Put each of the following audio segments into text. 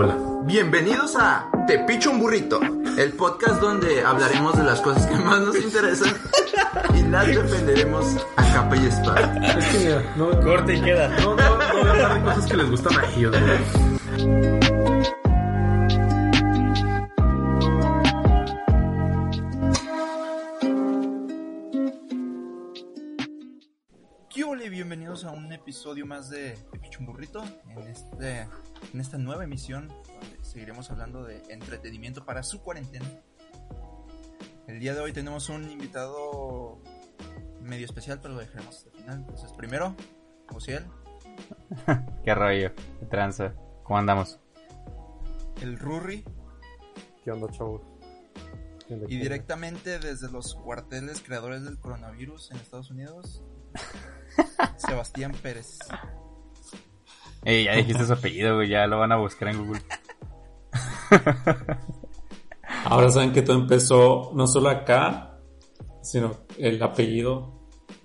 Hola. Bienvenidos a Te Picho un Burrito, el podcast donde hablaremos de las cosas que más nos interesan y las defenderemos a capa y espada. Es que mira, no, Corte y queda. no, no, no voy a hablar de cosas que les gustan a ellos, güey. Bienvenidos a un episodio más de Te Picho un Burrito, en, este, en esta nueva emisión donde seguiremos hablando de entretenimiento para su cuarentena. El día de hoy tenemos un invitado medio especial, pero lo dejaremos hasta el final. Entonces, primero, Ociel, Qué rollo, qué tranza. ¿Cómo andamos? el Rurri, ¿Qué onda, chavos? ¿Qué onda, y directamente desde los cuarteles creadores del coronavirus en Estados Unidos, Sebastián Pérez. Ey, ya dijiste su apellido, güey, ya lo van a buscar en Google. Ahora saben que todo empezó no solo acá, sino el apellido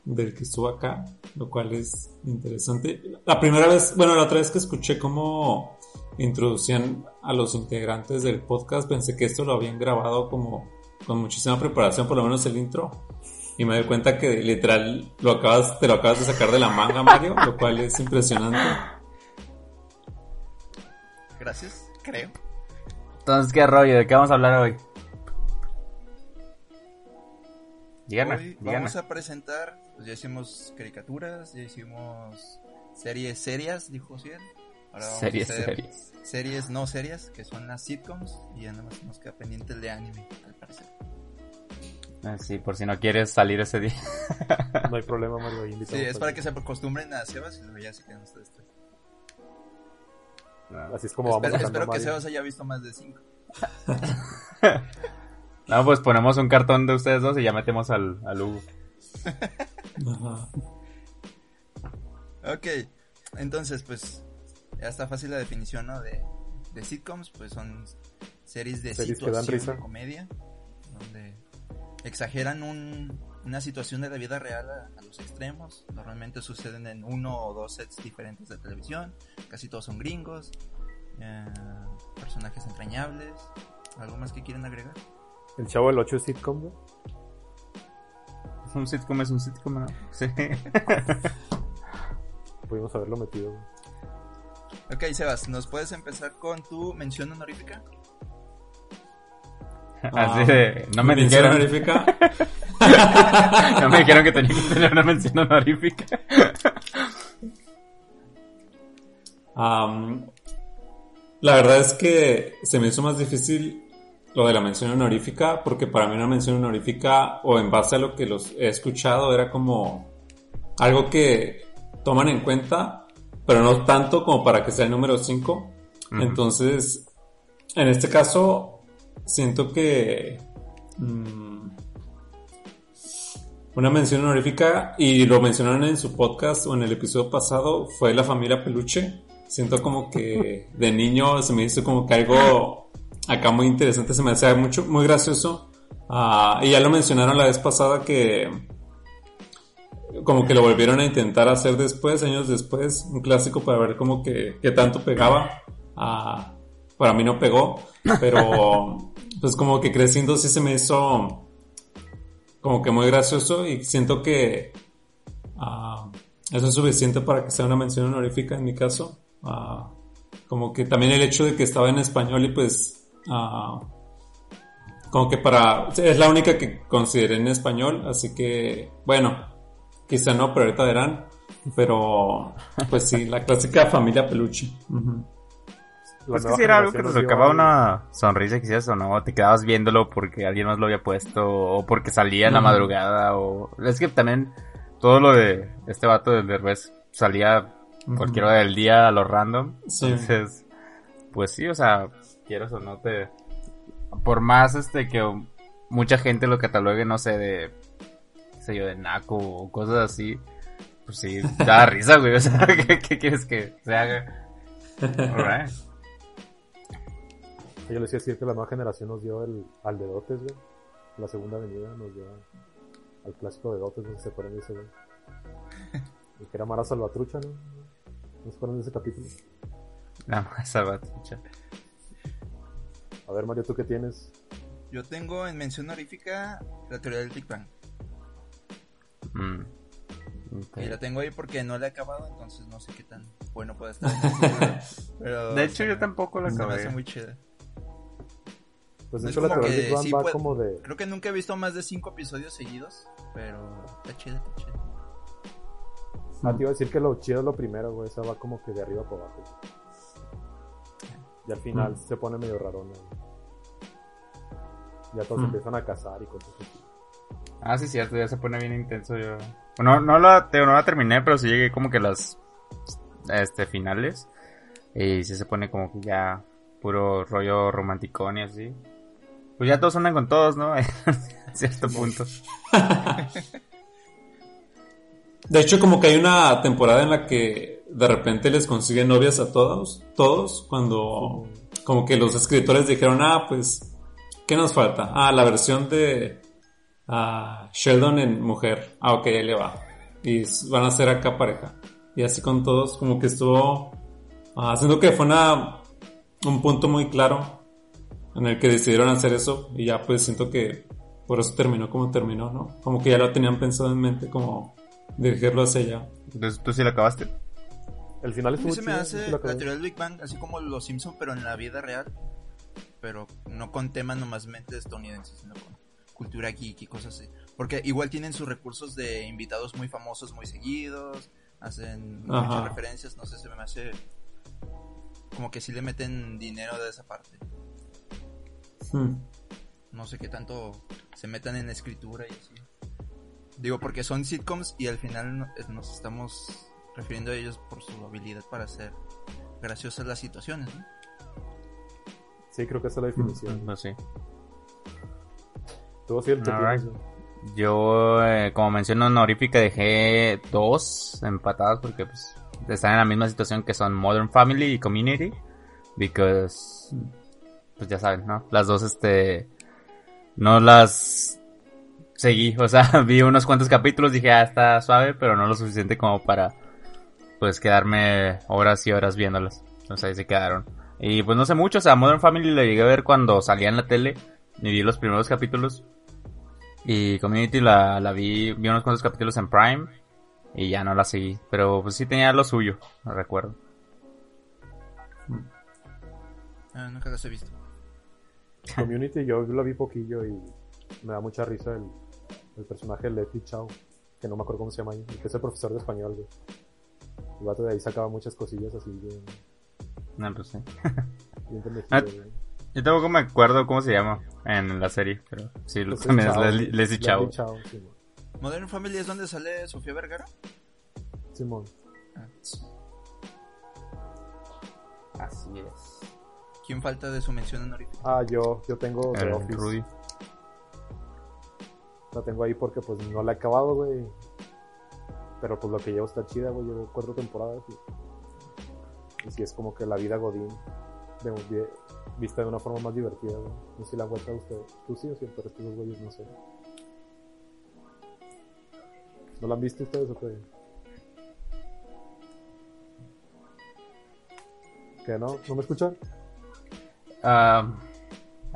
del que estuvo acá, lo cual es interesante. La primera vez, bueno, la otra vez que escuché cómo introducían a los integrantes del podcast, pensé que esto lo habían grabado como con muchísima preparación, por lo menos el intro. Y me doy cuenta que literal lo acabas, te lo acabas de sacar de la manga, Mario, lo cual es impresionante. Gracias, creo. Entonces, ¿qué rollo? ¿De qué vamos a hablar hoy? Díganme, Hoy díganme. vamos a presentar, pues ya hicimos caricaturas, ya hicimos series serias, dijo Ciel. Ahora vamos Series a hacer serias. series no serias, que son las sitcoms, y ya nada más nos queda pendiente el de anime, al parecer. Ah, sí, por si no quieres salir ese día. No hay problema, Mario. ahí Sí, es para que se acostumbren a Sebas y luego ya se quedan ustedes tres. Así es como vamos espero hablando, espero que Mario. Sebas haya visto más de cinco. No, pues ponemos un cartón de ustedes dos y ya metemos al, al Hugo. Ajá. Ok, entonces pues ya está fácil la definición, ¿no? De, de sitcoms, pues son series de Series que dan situación, risa. comedia, donde exageran un- una situación de la vida real a, a los extremos. Normalmente suceden en uno o dos sets diferentes de televisión, casi todos son gringos, eh, personajes entrañables. ¿Algo más que quieren agregar? El Chavo del 8 es sitcom, ¿no? Es un sitcom, es un sitcom, ¿no? Sí. Pudimos haberlo metido. güey. Ok, Sebas, ¿nos puedes empezar con tu mención honorífica? Así de, no me dijeron, honorífica. no me dijeron que tenía que tener una mención honorífica. La verdad es que se me hizo más difícil lo de la mención honorífica, porque para mí una mención honorífica, o en base a lo que los he escuchado, era como algo que toman en cuenta, pero no tanto como para que sea el número 5. Ujú. Entonces, en este caso, siento que mm, una mención honorífica, y lo mencionaron en su podcast o en el episodio pasado, fue la familia Peluche. Siento como que de niño se me hizo como que algo acá muy interesante, se me hacía mucho, muy gracioso. Ah, y ya lo mencionaron la vez pasada que como que lo volvieron a intentar hacer después, años después, un clásico para ver como que, que tanto pegaba. Ah, para mí no pegó, pero pues como que creciendo sí se me hizo como que muy gracioso y siento que ah, eso es suficiente para que sea una mención honorífica en mi caso. Ah, como que también el hecho de que estaba en español y pues ah, como que para es la única que consideré en español, así que bueno, quizá no, pero ahorita verán. Pero pues sí, la clásica familia peluche. La Es que si era algo que te sacaba una sonrisa quizás o no, te quedabas viéndolo porque alguien más lo había puesto o porque salía en la madrugada o... Es que también todo lo de este vato del Derbez salía cualquier hora del día a lo random. Sí. Entonces, pues sí, o sea, quieras o no te... Por más este que mucha gente lo catalogue, no sé, de... qué sé yo, de naco o cosas así. Pues sí, da risa, güey. O sea, ¿qué, qué quieres que se haga? Alright. Yo les iba a decir que la nueva generación nos dio el, al de Dotes, güey. La segunda avenida nos dio al clásico de Dotes, no sé si se acuerdan de ese, güey. El que era Mara Salvatrucha, ¿no? ¿No se acuerdan de ese capítulo? Nada más salvatrucha. A ver, Mario, ¿tú qué tienes? Yo tengo en mención honorífica la teoría del Big Bang. Mm. Y la tengo ahí porque no la he acabado, entonces no sé qué tan bueno puede estar. Pero, De hecho, yo tampoco la se me acabé. hace muy chida. Pues de hecho la teoría que Big Bang sí va puede- como de... Creo que nunca he visto más de cinco episodios seguidos, pero está chida, está chida. Ah, te iba a decir que lo chido es lo primero, güey. Esa va como que de arriba para abajo. Y al final Mm. se pone medio raro, ¿no? Ya todos Mm. empiezan a cazar y cosas así. Ah, sí, cierto, ya se pone bien intenso yo. No, no la, te- no la terminé, pero sí llegué como que a las este, finales. Y sí se pone como que ya puro rollo romanticón y así. Pues ya todos andan con todos, ¿no? a cierto punto. De hecho, como que hay una temporada en la que de repente les consiguen novias a todos, todos, cuando como que los escritores dijeron, ah, pues, ¿qué nos falta? Ah, la versión de ah, Sheldon en mujer. Ah, ok, ahí le va. Y van a ser acá pareja. Y así con todos, como que estuvo ah, haciendo que fue una, un punto muy claro en el que decidieron hacer eso. Y ya pues siento que por eso terminó como terminó, ¿no? Como que ya lo tenían pensado en mente, como dirigirlo hacia allá. Entonces, ¿tú sí la acabaste? El final A mí estuvo se me hace lo la teoría del Big Bang, así como los Simpson, pero en la vida real. Pero no con temas nomás mente estadounidenses, sino con cultura geek y cosas así. Porque igual tienen sus recursos de invitados muy famosos muy seguidos, hacen Ajá. muchas referencias, no sé, se me hace como que sí le meten dinero de esa parte. Hmm. No sé qué tanto se metan en escritura y así. Digo, porque son sitcoms y al final no- nos estamos refiriendo a ellos por su habilidad para hacer graciosas las situaciones, ¿no? Sí, creo que esa es la definición. Tú el que Alright. tienes, güey. Yo, eh, como mención honorífica, dejé dos empatadas porque pues, están en la misma situación que son Modern Family y Community. Because, pues ya saben, ¿no? Las dos, este, no las seguí. O sea, vi unos cuantos capítulos, dije, ah, está suave, pero no lo suficiente como para, pues, quedarme horas y horas viéndolas. Entonces ahí se quedaron. Y pues no sé mucho, o sea, Modern Family lo llegué a ver cuando salía en la tele y vi los primeros capítulos. Y Community la, la vi, vi unos cuantos capítulos en Prime y ya no la seguí. Pero pues sí tenía lo suyo, no recuerdo. Ah, nunca las he visto. Community yo la vi poquillo y me da mucha risa el, el personaje de Leslie Chao, que no me acuerdo cómo se llama ahí, que es el profesor de español, güey. El vato de ahí sacaba muchas cosillas así bien, No, pues sí. bien Ah. Yo tampoco me acuerdo cómo se llama en la serie, pero sí, Pues es también es Leslie, Chao. Modern Family es donde sale Sofía Vergara. Simón. Ah, Así es. ¿Quién falta de su mención honorífica? Ah, yo, yo tengo The El Office. Rudy. La tengo ahí porque pues no la he acabado, güey. Pero pues lo que llevo está chida, güey. Llevo cuatro temporadas. Y, y sí es como que la vida Godín de, de- vista de una forma más divertida, güey. No sé si la han vuelto a ustedes. Tú sí o sí, pero estos dos güeyes no sé. ¿No la han visto ustedes o qué? ¿Qué no? ¿No me escuchan? Ah,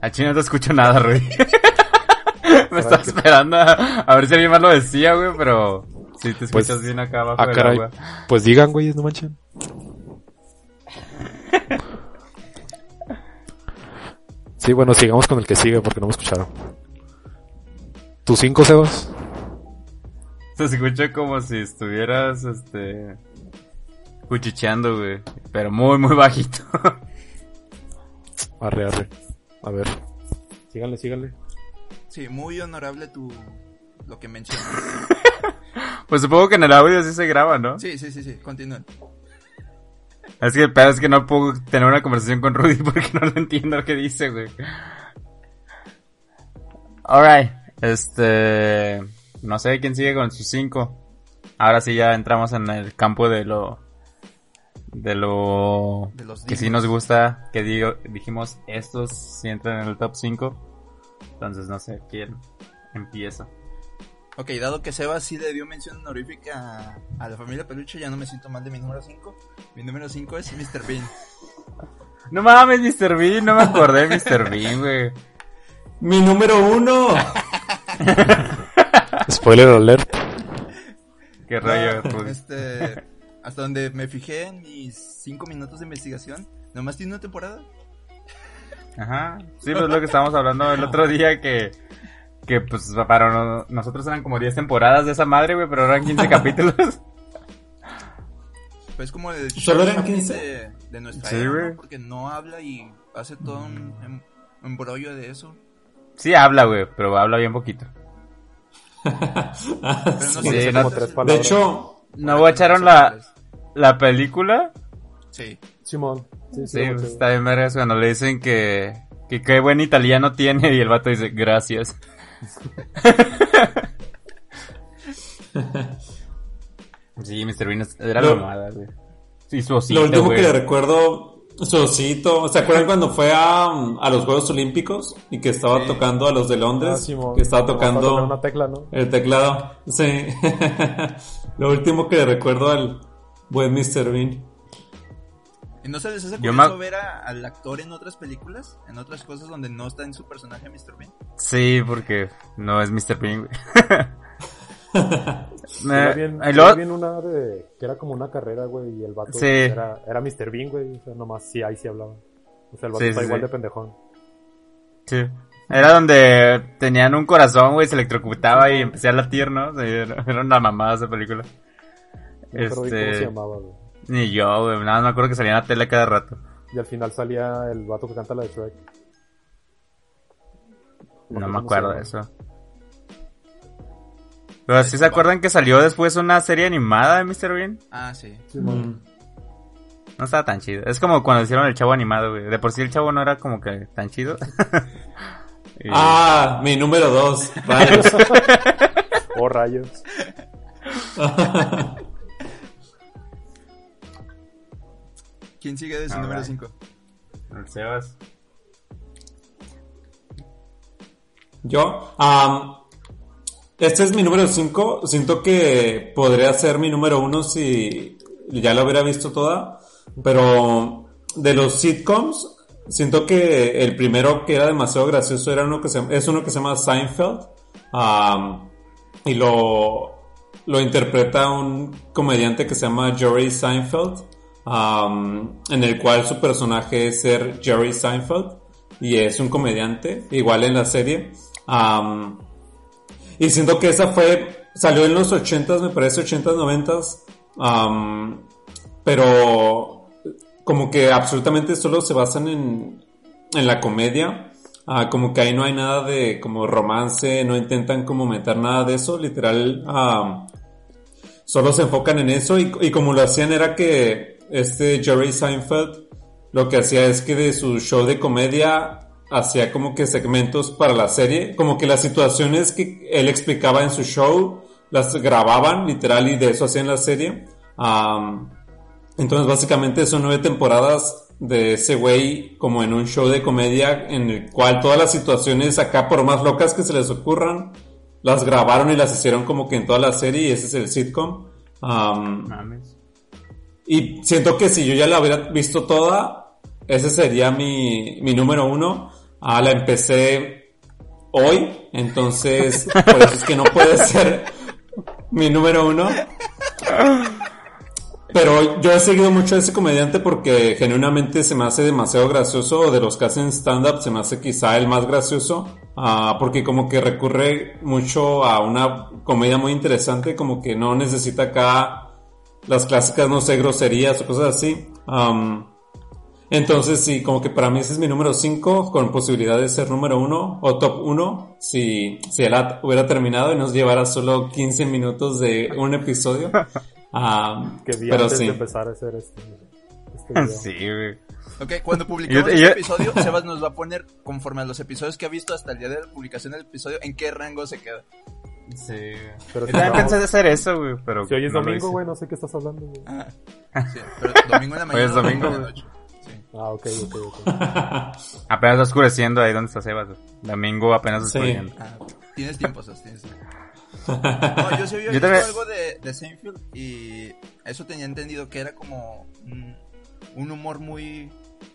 a Chino no te escucho nada, Rudy. me estaba esperando a, a ver si alguien más lo decía, güey, pero sí te Pues- escuchas bien acá abajo ah, caray. agua. Pues digan, güeyes, no manchen. Sí, bueno, sigamos con el que sigue porque no me escucharon. ¿Tus cinco, Sebas? Se escucha como si estuvieras, este... Cuchicheando, güey. Pero muy, muy bajito. Arre, arre. A ver. Síganle, síganle. Sí, muy honorable tu lo que mencionas. Pues supongo que en el audio sí se graba, ¿no? Sí, sí, sí, sí, continúen. Es que el pedo es que no puedo tener una conversación con Rudy porque no lo entiendo lo que dice, güey. Alright, este... No sé quién sigue con sus cinco. Ahora sí ya entramos en el campo de lo... De lo... De los que sí nos gusta, que digo, dijimos estos sí entran en el top 5. Entonces no sé quién empieza. Ok, dado que Seba sí le dio mención honorífica a, a la familia Peluche, ya no me siento mal de mi número 5. Mi número 5 es Mr. Bean. No mames, Mr. Bean, no me acordé de Mr. Bean, güey. Mi número uno. Spoiler alert. Qué rollo, No, Rudy. este, hasta donde me fijé en mis 5 minutos de investigación, nomás tiene una temporada. Ajá. Sí, pues lo que estábamos hablando el otro día que que pues para no- nosotros eran como 10 temporadas de esa madre, güey, pero eran 15 capítulos. Pues como el ¿Solo eran Chaplin 15? de, de nuestra Sí, era. Porque no habla y hace todo un em- embrollo de eso. Sí habla, güey, pero habla bien poquito. Pero no Sí. sé Sí, si no- es tres palabras. De hecho, ¿No echaron la, la película? Sí. Simón. Sí, sí, Sí, pues, está bien vergas cuando le dicen que que qué buen italiano tiene y el vato dice gracias. sí, Mr. Bean era la Lo- mamada, güey. Sí, su osito, lo último güey. que le recuerdo, su osito. ¿Se acuerdan cuando fue a, a los Juegos Olímpicos y que estaba Sí. tocando a los de Ah, Londres? Simón. que estaba tocando una tecla, ¿no? el teclado. Sí. lo último que le recuerdo al buen Mr. Bean. ¿Y no se les hace curioso me- ver a- al actor en otras películas? En otras cosas donde no está en su personaje Mr. Bean. Sí, porque no es Mr. Bean, Me- vi en- y yo luego- vi en una de... que era como una carrera, güey, y el vato Sí. era, era Mr. Bean, güey, o sea, nomás sí, ahí sí hablaba. O sea, el vato Sí, está sí, igual sí. de pendejón. Sí. Era donde tenían un corazón, güey, se electrocutaba y empecé a latir, ¿no? Era una mamada esa película. No cómo se Este... llamaba, güey. Ni yo, güey, nada más me acuerdo que salía en la tele cada rato. Y al final salía el vato que canta la de Shrek. No me acuerdo de eso. Pero sí se acuerdan que salió después una serie animada de Mr. Bean. Ah, sí. Mm. No estaba tan chido. Es como cuando hicieron el chavo animado, güey. De por sí el chavo no era como que tan chido. Y- Ah, mi número dos. Rayos. Oh, rayos. ¿Quién sigue de su Alright. número 5? El Sebas. Yo, este es mi número 5. Siento que podría ser mi número 1 si ya la hubiera visto toda. Pero de los sitcoms, siento que el primero que era demasiado gracioso era uno que se, es uno que se llama Seinfeld. Y lo, lo interpreta un comediante que se llama Jerry Seinfeld. Am, en el cual su personaje es ser Jerry Seinfeld. Y es un comediante, igual en la serie. Am, y siento que esa fue, salió en los 80s, me parece 80s, 90s. am, pero como que absolutamente solo se basan en, en la comedia. Ah, como que ahí no hay nada de como romance, no intentan como meter nada de eso, literal. solo se enfocan en eso y como lo hacían era que este Jerry Seinfeld lo que hacía es que de su show de comedia hacía como que segmentos para la serie, como que las situaciones que él explicaba en su show las grababan literal y de eso hacían la serie. Am, entonces básicamente son nueve temporadas de ese güey como en un show de comedia en el cual todas las situaciones acá por más locas que se les ocurran las grabaron y las hicieron como que en toda la serie y ese es el sitcom. Mames. Y siento que si yo ya la hubiera visto toda, ese sería mi, mi número uno. Ah, la empecé hoy, entonces por eso es que no puede ser mi número uno. Pero yo he seguido mucho ese comediante porque genuinamente se me hace demasiado gracioso. De los que hacen stand-up se me hace quizá el más gracioso. ah, porque como que recurre mucho a una comedia muy interesante. Como que no necesita acá las clásicas, no sé, groserías o cosas así. Am, Entonces, sí, como que para mí ese es mi número 5, con posibilidad de ser número 1 o top 1, si, si el ad hubiera terminado y nos llevara solo 15 minutos de un episodio. Ah, Que vi pero antes sí. de empezar a hacer este, este video. Sí, güey. Ok, cuando publiquemos este episodio, Sebas nos va a poner, conforme a los episodios que ha visto hasta el día de la publicación del episodio, en qué rango se queda. Sí. Pero Yo si, también no, pensé de hacer eso, güey, pero... si hoy es no domingo, güey, no sé qué estás hablando, güey. Ah, sí, pero domingo en la Hoy mañana. es domingo, güey. Sí. Ah, ok, ok, ok. Apenas está oscureciendo ahí donde está Sebas. Domingo apenas Sí. oscureciendo. Ah, tienes tiempo, Sos, tienes tiempo. No, yo sí había Yo visto también- algo de, de Seinfeld y eso tenía entendido que era como un, un humor muy,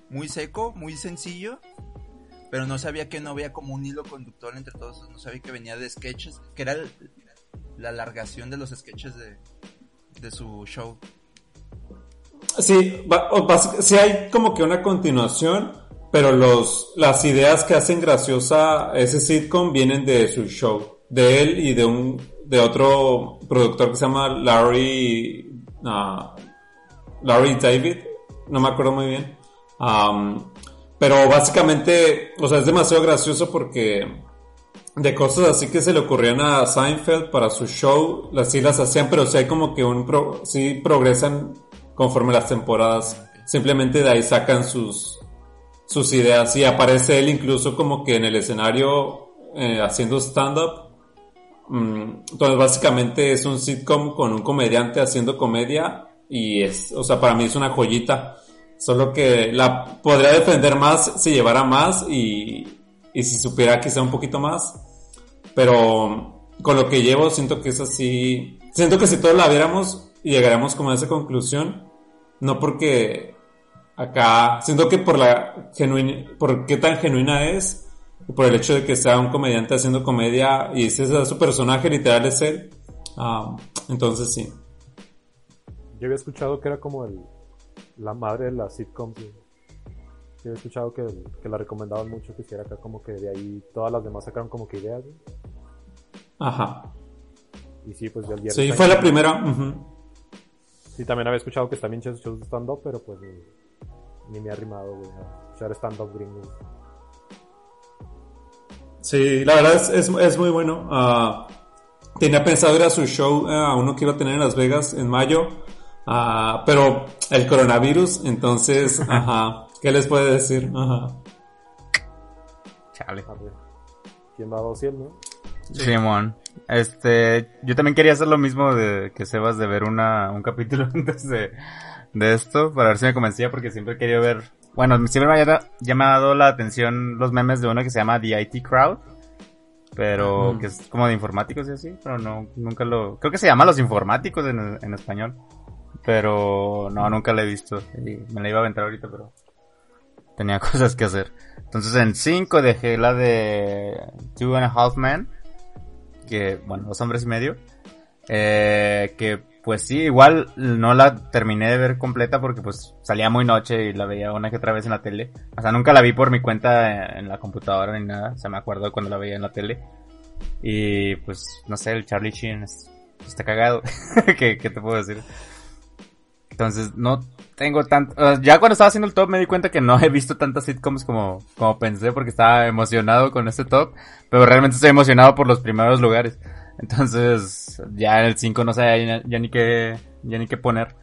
muy seco, muy sencillo, pero no sabía que no había como un hilo conductor entre todos, no sabía que venía de sketches, que era la alargación de los sketches de, de su show. Sí, va- básic- sí hay como que una continuación, pero los, las ideas que hacen graciosa ese sitcom vienen de su show, de él y de un, de otro productor que se llama Larry, ah, Larry David, no me acuerdo muy bien. Pero básicamente, o sea, es demasiado gracioso porque de cosas así que se le ocurrían a Seinfeld para su show, las sí las hacían, pero sí hay como que un pro, sí progresan conforme las temporadas. Simplemente de ahí sacan sus sus ideas y aparece él incluso como que en el escenario eh, haciendo stand up. entonces básicamente es un sitcom con un comediante haciendo comedia y es, o sea, para mí es una joyita. Solo que la podría defender más si llevara más y, y si supiera quizá un poquito más. Pero con lo que llevo siento que es así. Siento que si todos la viéramos y llegáramos como a esa conclusión. No porque acá. Siento que por la genuina. por qué tan genuina es. Por el hecho de que sea un comediante haciendo comedia. Y ese es su personaje literal es él. Ah, entonces sí. Yo había escuchado que era como el, la madre de las sitcoms. Yo había escuchado que, que la recomendaban mucho, que hiciera acá como que de ahí todas las demás sacaron como que ideas. güey. Ajá. Y sí, pues del día Sí, fue la primera. ujú. Sí, también había escuchado que también shows shows de stand-up, pero pues ni, ni me ha arrimado, güey, a escuchar stand-up gringo. Sí, la verdad es, es, es muy bueno. Ah, tenía pensado ir a su show, eh, a uno que iba a tener en Las Vegas en mayo, ah, pero el coronavirus, entonces, ajá, ¿qué les puede decir? Ajá. Chale. ¿quién va a 200, no? Simón. Este, yo también quería hacer lo mismo de que Sebas de ver una, un capítulo antes de, de esto, para ver si me convencía, porque siempre quería ver, bueno, siempre me ha llamado la atención los memes de uno que se llama The IT Crowd, pero que es como de informáticos y así, pero no, nunca lo, creo que se llama Los Informáticos en, en español, pero no, nunca lo he visto, y me la iba a aventar ahorita, pero tenía cosas que hacer. Entonces en 5 dejé la de Two and a Half Men, que, bueno, dos hombres y medio, eh, que pues sí, igual no la terminé de ver completa porque pues salía muy noche y la veía una que otra vez en la tele. O sea, nunca la vi por mi cuenta en la computadora ni nada. O sea, me acuerdo cuando la veía en la tele. Y pues, no sé, el Charlie Sheen es- está cagado. ¿Qué, qué te puedo decir? Entonces, no tengo tanto... ya cuando estaba haciendo el top me di cuenta que no he visto tantas sitcoms como, como pensé porque estaba emocionado con este top. Pero realmente estoy emocionado por los primeros lugares. Entonces, ya en el 5 no sé ya, ya ni qué, ya ni qué poner.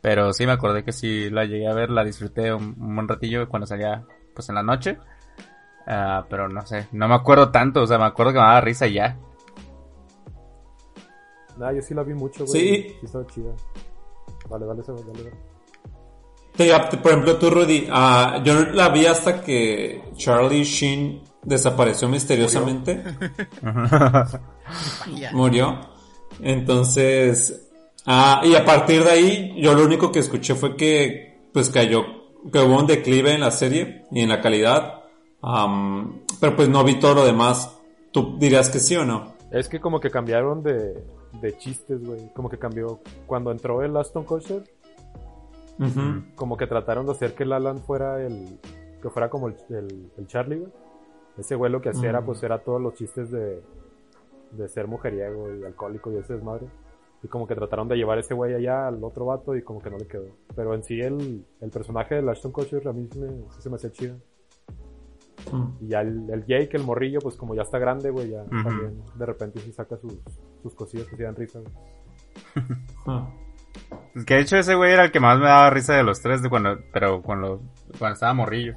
Pero sí me acordé que sí la llegué a ver, la disfruté un, un buen ratillo cuando salía pues en la noche. Ah, pero no sé, no me acuerdo tanto, o sea, me acuerdo que me daba risa y ya. Nah, yo sí la vi mucho, güey. Sí. Sí, estaba chida. Dale, dale, Sebas, dale, dale. Te por ejemplo, tú, Rudy, ah, yo la vi hasta que Charlie Sheen desapareció misteriosamente. Murió. Entonces, ah, y a partir de ahí, yo lo único que escuché fue que, pues cayó, que hubo un declive en la serie y en la calidad. Am, pero pues no vi todo lo demás. ¿Tú dirías que sí o no? Es que como que cambiaron de, de chistes, güey. Como que cambió. Cuando entró el Aston Kutcher, como que trataron de hacer que el Alan fuera el. Que fuera como el, el, el Charlie, güey. Ese güey lo que hacía era, pues, era todos los chistes de. De ser mujeriego y alcohólico y ese desmadre. Y como que trataron de llevar ese güey allá al otro vato y como que no le quedó. Pero en sí el, el personaje de Ashton Kutcher a mí me, sí se me hacía chido. Mm. Y ya el, el Jake, el morrillo, pues como ya está grande, güey, ya también de repente sí saca sus, sus cosillas que se dan risa. güey. Ah. Es que de hecho ese güey era el que más me daba risa de los tres, de cuando, pero cuando, cuando estaba morrillo.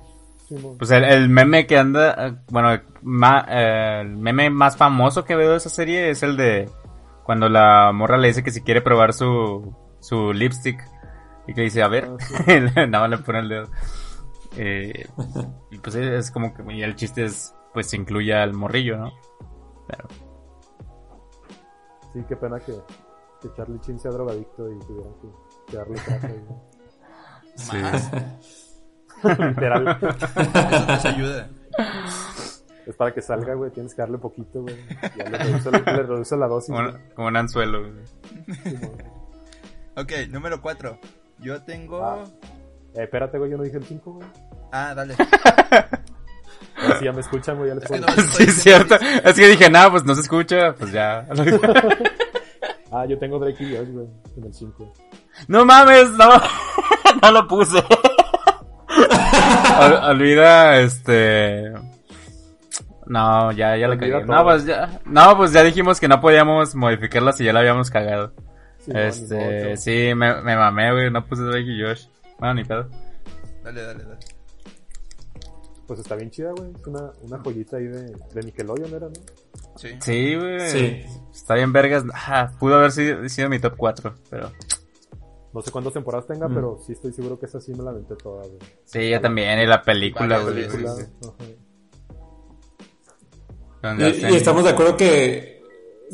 Sí. Pues el, el meme que anda, eh, bueno, ma- eh, el meme más famoso que veo de esa serie es el de cuando la morra le dice que si quiere probar su, su lipstick y que dice, a ver, Ah, sí. nada más le pone el dedo. Eh, y pues es como que, y el chiste es, pues se incluye al morrillo, ¿no? Pero, Sí, qué pena que, que Charlie Chin sea drogadicto y tuvieran que, que darle traje. güey. sí. Más. Literal. Eso nos ayuda. Es para que salga, güey, tienes que darle poquito, güey. Ya le reduce, le reduce la dosis. Como, un anzuelo. güey. Ok, número 4. Yo tengo. Ah. Eh, espérate, güey, yo no dije el 5, güey. Ah, dale. Ahora sí ya me escuchan, güey, ya les Es que puedo- no- Sí, es cierto. Es que dije, nada, pues no se escucha, pues ya. Ah, yo tengo Drake y Josh, güey, en el 5. No mames, no. no lo puse. Ol- olvida, este. No, ya, ya la cagué. No, pues ya. No, pues ya dijimos que no podíamos modificarla si ya la habíamos cagado. Sí, no, este, sí, me, me mamé, güey. No puse Drake y Josh. Bueno, ni pedo. Dale, dale, dale. Pues está bien chida, güey. Es una, una joyita ahí de, de Nickelodeon, ¿era, no? Sí. Sí, güey. Sí. Está bien, vergas. Ah, pudo haber sido, sido mi top 4, pero. No sé cuántas temporadas tenga, Mm. pero sí estoy seguro que esa sí me la aventé toda, güey. Sí, yo también. Y la película, güey. donde Y, y estamos de acuerdo que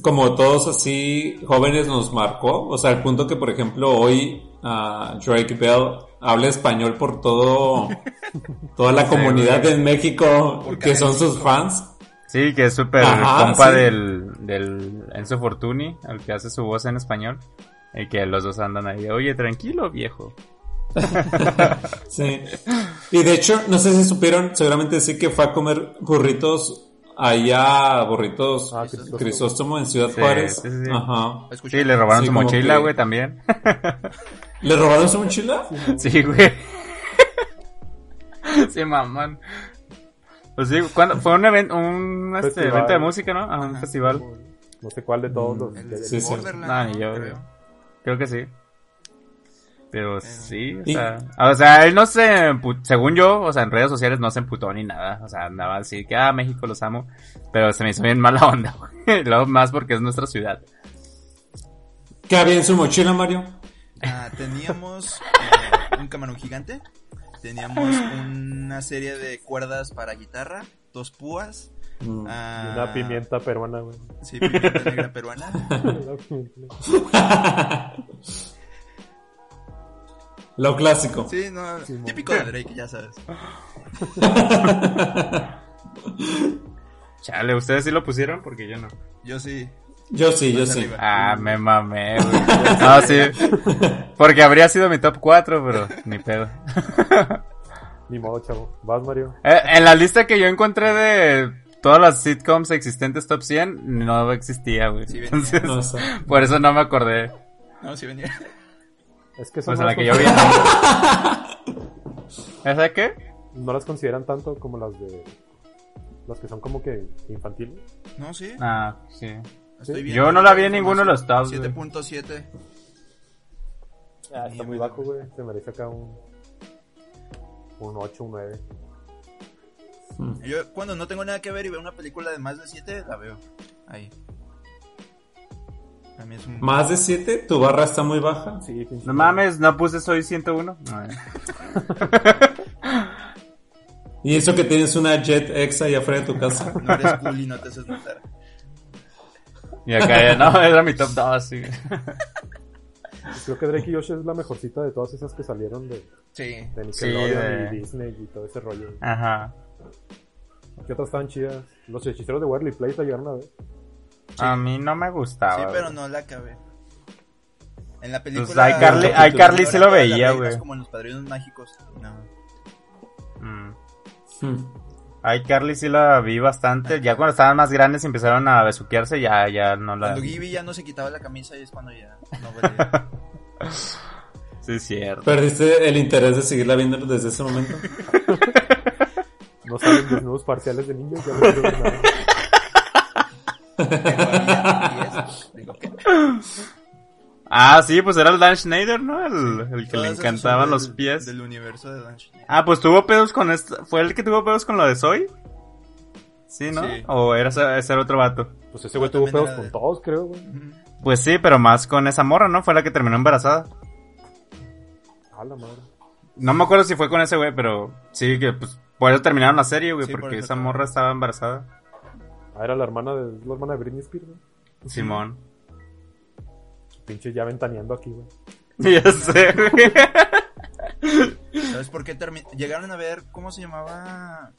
como todos así jóvenes nos marcó, o sea, al punto que por ejemplo hoy ah, Drake Bell habla español por todo toda la comunidad en México que son sus fans. Sí, que es súper compa sí. del, del Enzo Fortuni, el que hace su voz en español. Y que los dos andan ahí de, oye, tranquilo, viejo. Sí. Y de hecho, no sé si supieron, seguramente sí que fue a comer burritos allá, burritos Ah, Crisóstomo. Crisóstomo en Ciudad Sí, Juárez. sí, sí, sí. Ajá. Sí, le robaron Sí, su mochila, que- güey, también. ¿Le robaron su mochila? sí, güey. sí, mamón. Pues sí, ¿cuándo? Fue un, evento un este, Festival. evento de música, ¿no? Ah, un Ajá. festival. No sé cuál de todos los. El que- Sí, sí. Borderland, No, yo, creo. Creo que sí. Pero sí, o Y- sea, o sea, él no se, empu- según yo, o sea, en redes sociales no se emputó ni nada, o sea, andaba así que, ah, México los amo, pero se me hizo bien mala onda, güey, luego más porque es nuestra ciudad. ¿Qué había en su mochila, Mario? Ah, teníamos eh, un camarón gigante. Teníamos una serie de cuerdas para guitarra, dos púas. Mm. ah, y Una pimienta peruana, güey. Sí, pimienta negra peruana. Lo clásico. Sí, no, Sí, típico de Drake, ya sabes. Chale, ¿ustedes sí lo pusieron? Porque yo no. Yo sí. Yo sí, yo sí. Ah, me mamé, güey. No, sí. Porque habría sido mi top 4, pero ni pedo. Ni modo, chavo. Vas, Mario. Eh, en la lista que yo encontré de todas las sitcoms existentes top 100, no existía, güey. Sí venía. Entonces, No sé. por eso no me acordé. No, sí venía. Es que son Pues en la las que yo vi. ¿Esa qué? no las consideran tanto como las de. Las que son como que infantiles. No, sí. Ah, sí. Estoy viendo Yo no la vi en ninguno de los güey. 7.7. Ah, está muy bajo, güey. Se merece acá un. Un 8, un 9. Yo cuando no tengo nada que ver y veo una película de más de 7, la veo. Ahí. A mí es un... Más de 7, tu barra está muy baja. Sí, No mames, no puse soy 101. Ay. Y eso que tienes una Jet X allá afuera de tu casa. No eres cool y no te haces notar. Y acá ya, no, era mi top 2, sí. Creo que Drake y Josh es la mejorcita de todas esas que salieron de, Sí. de Nickelodeon de- y Disney y todo ese rollo. Ajá. ¿Qué otras estaban chidas? Los hechiceros de Werly Place la llegaron a ver. A mí no me gustaba. Sí, pero no la acabé. En la película... Pues iCarly- Ahora iCarly sí lo veía, güey. como en los padrinos mágicos. No. Mm. Hmm. Ay, Carly sí la vi bastante. Ya cuando estaban más grandes y empezaron a besuquearse, ya, ya no la. Cuando Gibby ya no se quitaba la camisa y es cuando ya no valía. Sí, es cierto. ¿Perdiste el interés de seguirla viendo desde ese momento? No salen desnudos parciales de niños, ya no nada. Y eso, digo, ¿qué? Ah, sí, pues era el Dan Schneider, ¿no? El, el que Todas le encantaban los del- pies. Del universo de Dan Schneider. Ah, pues tuvo pedos con esta. ¿Fue el que tuvo pedos con lo de Soy? Sí, ¿no? Sí. ¿O era ese, otro vato? Pues ese güey No, tuvo pedos con de- todos, creo, güey. Pues sí, pero más con esa morra, ¿no? Fue la que terminó embarazada. A la madre. No me acuerdo si fue con ese güey, pero sí, que pues por eso terminaron la serie, güey, Sí, porque esa morra estaba embarazada. Ah, era la hermana de, la hermana de Britney Spears, güey. Simón. Pinche ya ventaneando aquí, güey. ya sé, güey. ¿Sabes por qué termi- llegaron a ver cómo se llamaba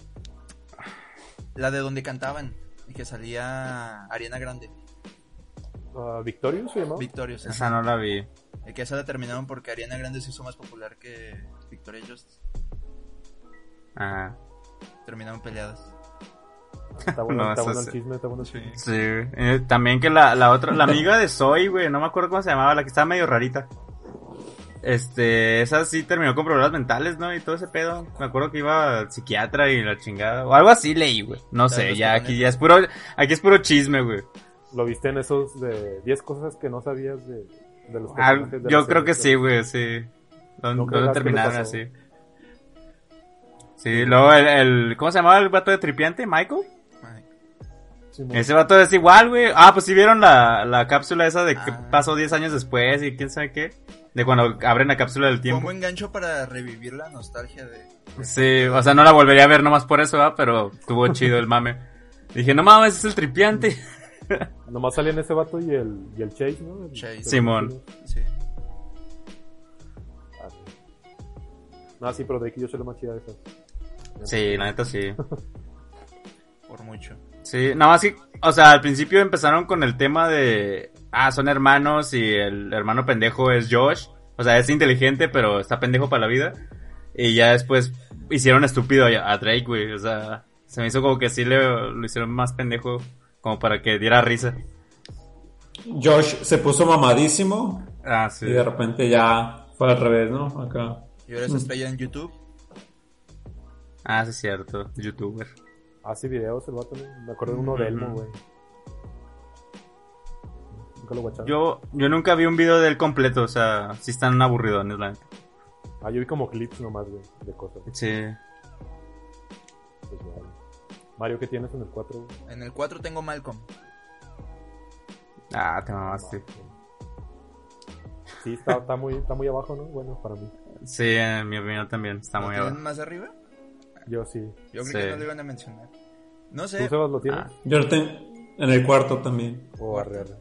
la de donde cantaban y que salía Ariana Grande, Ah, Victorious se llamaba. Victorious? Esa no la vi. Y que esa la terminaron porque Ariana Grande se hizo más popular que Victoria Justice. Ah, Terminaron peleadas. Está bueno, No, está eso bueno el chisme, está bueno el chisme. sí. Eh, también que la, la otra, la amiga de Soy, güey, no me acuerdo cómo se llamaba, la que estaba medio rarita. Este, esa sí terminó con problemas mentales, ¿no? Y todo ese pedo. Me acuerdo que iba al psiquiatra y la chingada. O algo así leí, güey. No sé, ya aquí ya es puro, aquí es puro chisme, güey. Lo viste en esos de 10 cosas que no sabías de, de los Ah, de yo creo que sí, güey, sí. Lo, No lo terminaron así. Sí, luego el, el, ¿cómo se llamaba el vato de tripiante? ¿Michael? Ese vato es igual, güey. Ah, pues sí vieron la, la cápsula esa de que Ah. pasó 10 años después y quién sabe qué. De cuando abren la cápsula del Fue un tiempo. buen gancho para revivir la nostalgia de... Sí, o sea, no la volvería a ver nomás por eso, ¿verdad? Pero estuvo chido el mame. Dije, no mames, es el tripiante. Nomás salían ese vato y el, y el Chase, ¿no? El- Chase. el- Simón. Sí. Ah, sí. No, sí, pero de aquí yo soy la más chida de esas. Sí, la neta sí. Por mucho. Sí, nada más que, o sea, al principio empezaron con el tema de, ah, son hermanos y el hermano pendejo es Josh. O sea, es inteligente, pero está pendejo para la vida. Y ya después hicieron estúpido a a Drake, güey. O sea, se me hizo como que sí le, lo hicieron más pendejo, como para que diera risa. Josh se puso mamadísimo Ah, sí. y de repente ya fue al revés, ¿no? Acá. Y ahora es estrella en YouTube. Ah, sí, es cierto. YouTuber. Hace videos el vato, ¿no? Me acuerdo de uno de Elmo, güey. Nunca lo guacharon. Yo, yo nunca vi un video de él completo, o sea, sí están aburridones, la neta. Ah, yo vi como clips nomás, güey, de cosas. Sí. Pues. Mario, ¿qué tienes en el 4? güey? En el 4 tengo Malcolm. Ah, te mamaste. Sí, está, está, muy, está muy abajo, ¿no? Bueno, para mí. Sí, en mi opinión también está ¿Lo muy tienen abajo. más arriba? Yo sí. Yo creo Sí. que no lo iban a mencionar. No ¿Tú, sé. Sebas, lo tienes? Ah. Yo lo tengo en el cuarto también. O arre, arre.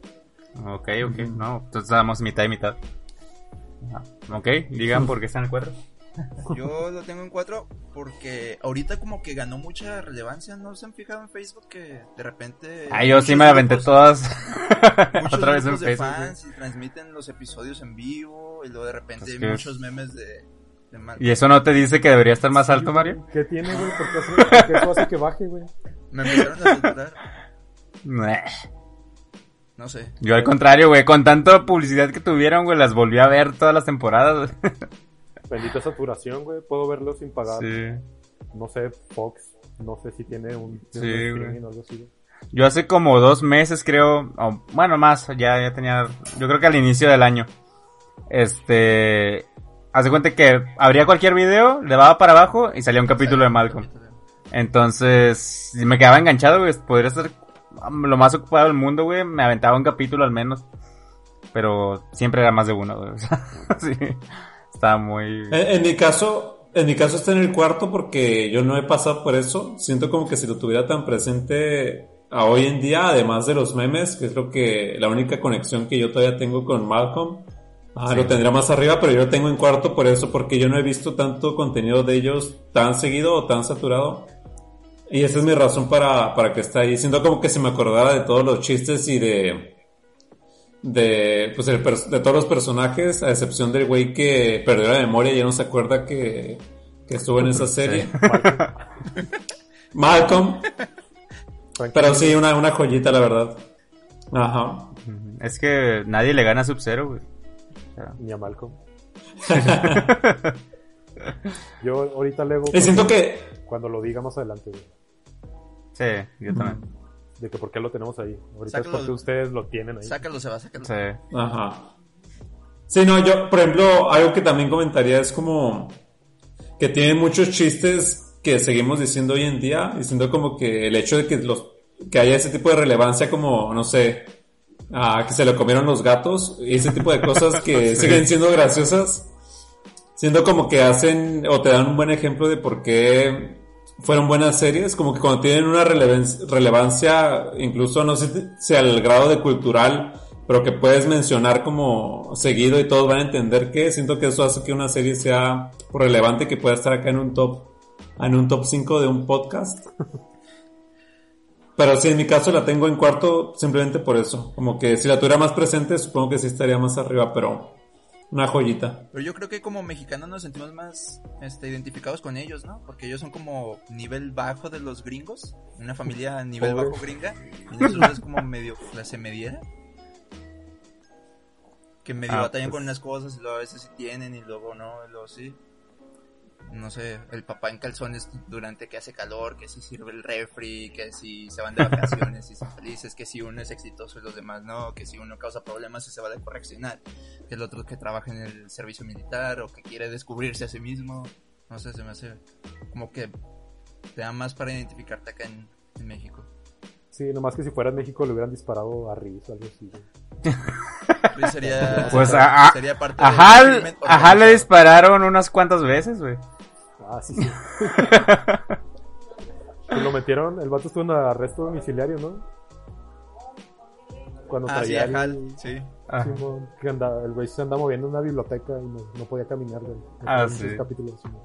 Ok, ok, no, entonces damos mitad y mitad. Ah, Ok, digan por qué está en el cuadro. Yo lo tengo en 4 porque ahorita como que ganó mucha relevancia. ¿No se han fijado en Facebook que de repente... Ah, yo sí me aventé grupos- todas otra vez en de Facebook. fans y transmiten los episodios en vivo y luego de repente Es que muchos memes de, de. ¿Y eso no te dice que debería estar más alto, Mario? ¿Qué tiene, güey? ¿Por qué, hace- por qué eso hace que baje, güey? Me empezaron a saturar. Meh. No sé. Yo al contrario, güey, con tanta publicidad que tuvieron, güey, las volví a ver todas las temporadas. Bendita saturación, güey. Puedo verlo sin pagar. sí. No sé, Fox. No sé si tiene un, Sí, güey. streaming o algo así. Yo hace como dos meses creo, o, bueno más, ya, ya tenía, yo creo que al inicio del año, este, hace cuenta que abría cualquier video, le daba para abajo y salía un capítulo de Malcolm. Entonces, si me quedaba enganchado, güey, podría ser lo más ocupado del mundo, güey, me aventaba un capítulo al menos. Pero siempre era más de uno, güey. sí, estaba muy... En, en mi caso, en mi caso está en el cuarto porque yo no he pasado por eso. Siento como que si lo tuviera tan presente a hoy en día, además de los memes, que es lo que la única conexión que yo todavía tengo con Malcolm. Ah, Sí. lo tendría más arriba, pero yo lo tengo en cuarto por eso, porque yo no he visto tanto contenido de ellos tan seguido o tan saturado. Y esa es mi razón para, para que esté ahí. Siento como que se me acordara de todos los chistes y de, de, pues el de todos los personajes, a excepción del güey que perdió la memoria y ya no se acuerda que, que estuvo en esa serie. Malcolm. Pero sí, una, una joyita, la verdad. Ajá. Es que nadie le gana a Sub-Zero, güey. Ni a Malcolm. Yo ahorita le Y siento que. cuando lo diga más adelante, güey. Sí, yo también. De que por qué lo tenemos ahí. Ahorita Sácalo. es porque ustedes lo tienen ahí. Sácalo, se va, sácalo. Sí. Ajá. Sí, no, yo, por ejemplo, algo que también comentaría es como que tienen muchos chistes que seguimos diciendo hoy en día, diciendo como que el hecho de que los que haya ese tipo de relevancia como, no sé, ah, que se lo comieron los gatos, y ese tipo de cosas que siguen siendo graciosas, siendo como que hacen o te dan un buen ejemplo de por qué fueron buenas series, como que cuando tienen una relevan- relevancia, incluso no sé si al grado de cultural, pero que puedes mencionar como seguido y todos van a entender que siento que eso hace que una serie sea relevante que pueda estar acá en un top en un top 5 de un podcast. Pero sí, en mi caso la tengo en cuarto simplemente por eso. Como que si la tuviera más presente, supongo que sí estaría más arriba, pero una joyita. Pero yo creo que como mexicanos nos sentimos más este, identificados con ellos, ¿no? Porque ellos son como nivel bajo de los gringos, una familia nivel Pobre. bajo gringa, y nosotros es como medio clase mediera. Que medio Ah, batallan pues. con unas cosas y luego a veces sí tienen y luego no, y luego sí. No sé, el papá en calzones durante que hace calor, que si sirve el refri, que si se van de vacaciones y son felices, que si uno es exitoso y los demás no, que si uno causa problemas y se va a correccionar que el otro que trabaja en el servicio militar o que quiere descubrirse a sí mismo. No sé, se me hace como que te da más para identificarte acá en, en México. Sí, nomás que si fuera en México le hubieran disparado a Riz o algo así. Pues sería, Pues a, a, sería parte a del Hal, a Hal le dispararon unas cuantas veces, güey. Ah, sí, sí. Pues lo metieron, el vato estuvo en arresto domiciliario, ¿no? Cuando Ah, sí, traía el- Hal, sí. Ah, Simón, que andaba- el güey se andaba moviendo en una biblioteca y no, no podía caminar. güey. Ah, sí. capítulos, Simón.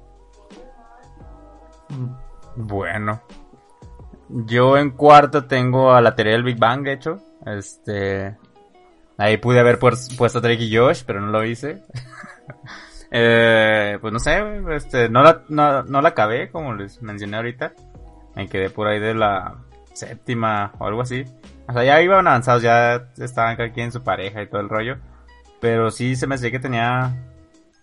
Bueno. Yo en cuarto tengo a la teoría del Big Bang, de hecho. Este. Ahí pude haber puesto a Drake y Josh, pero no lo hice. eh, pues no sé, este, no la, no, no la acabé, como les mencioné ahorita. Me quedé por ahí de la séptima o algo así. O sea, ya iban avanzados, ya estaban quien en su pareja y todo el rollo. Pero sí se me hacía que tenía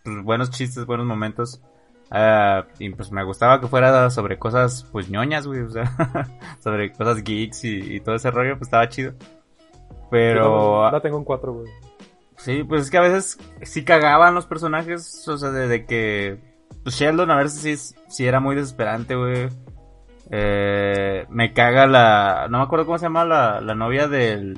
pues, buenos chistes, buenos momentos. Ah, y pues me gustaba que fuera sobre cosas pues ñoñas, güey, o sea, sobre cosas geeks y, y todo ese rollo, pues estaba chido. Pero Yo la tengo en cuatro, güey. Sí, pues es que a veces sí cagaban los personajes, o sea, de, de que pues Sheldon a veces sí, sí era muy desesperante, güey. Eh, me caga la, no me acuerdo cómo se llama la, la novia del,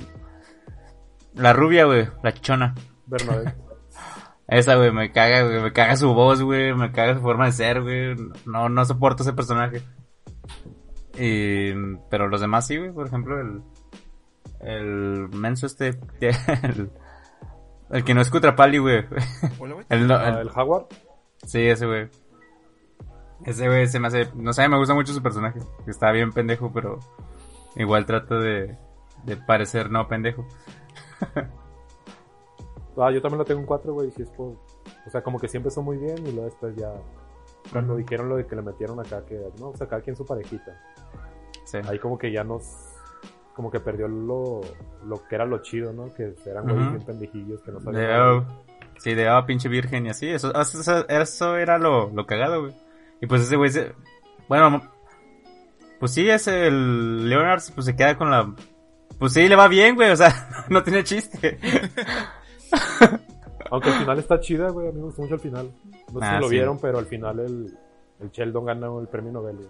la rubia, güey, la chichona. Bernabé. Esa, güey, me caga, güey, me caga su voz, güey, me caga su forma de ser, güey. No, no soporto ese personaje. Y, pero los demás sí, güey, por ejemplo, el, el menso este, el, el que no es Cutrapali, güey. El, no- Ah, el- el Howard. sí, ese, güey. Ese, güey, se me hace, no sé, me gusta mucho su personaje. Está bien pendejo, pero igual trato de, de parecer no pendejo. Ah, yo también la tengo en cuatro, güey. Si es por... O sea, como que sí empezó muy bien y luego después ya... Cuando dijeron lo de que le metieron acá, que no, o sea, cada quien su parejita. Sí. Ahí como que ya nos... Como que perdió lo, lo que era lo chido, ¿no? Que eran güeyes Ujú. bien pendejillos que no sabían. De, nada. oh, sí, de oh, pinche virgen y así. Eso, eso, eso- eso era lo, lo cagado, güey. Y pues ese güey se... Bueno, pues sí, ese, el Leonard, pues se queda con la... Pues sí, le va bien, güey, o sea, no tiene chiste. Aunque al final está chida, güey. A mí me gustó mucho el final. No sé Ah, si lo sí. vieron, pero al final el, el Sheldon ganó el premio Nobel, güey.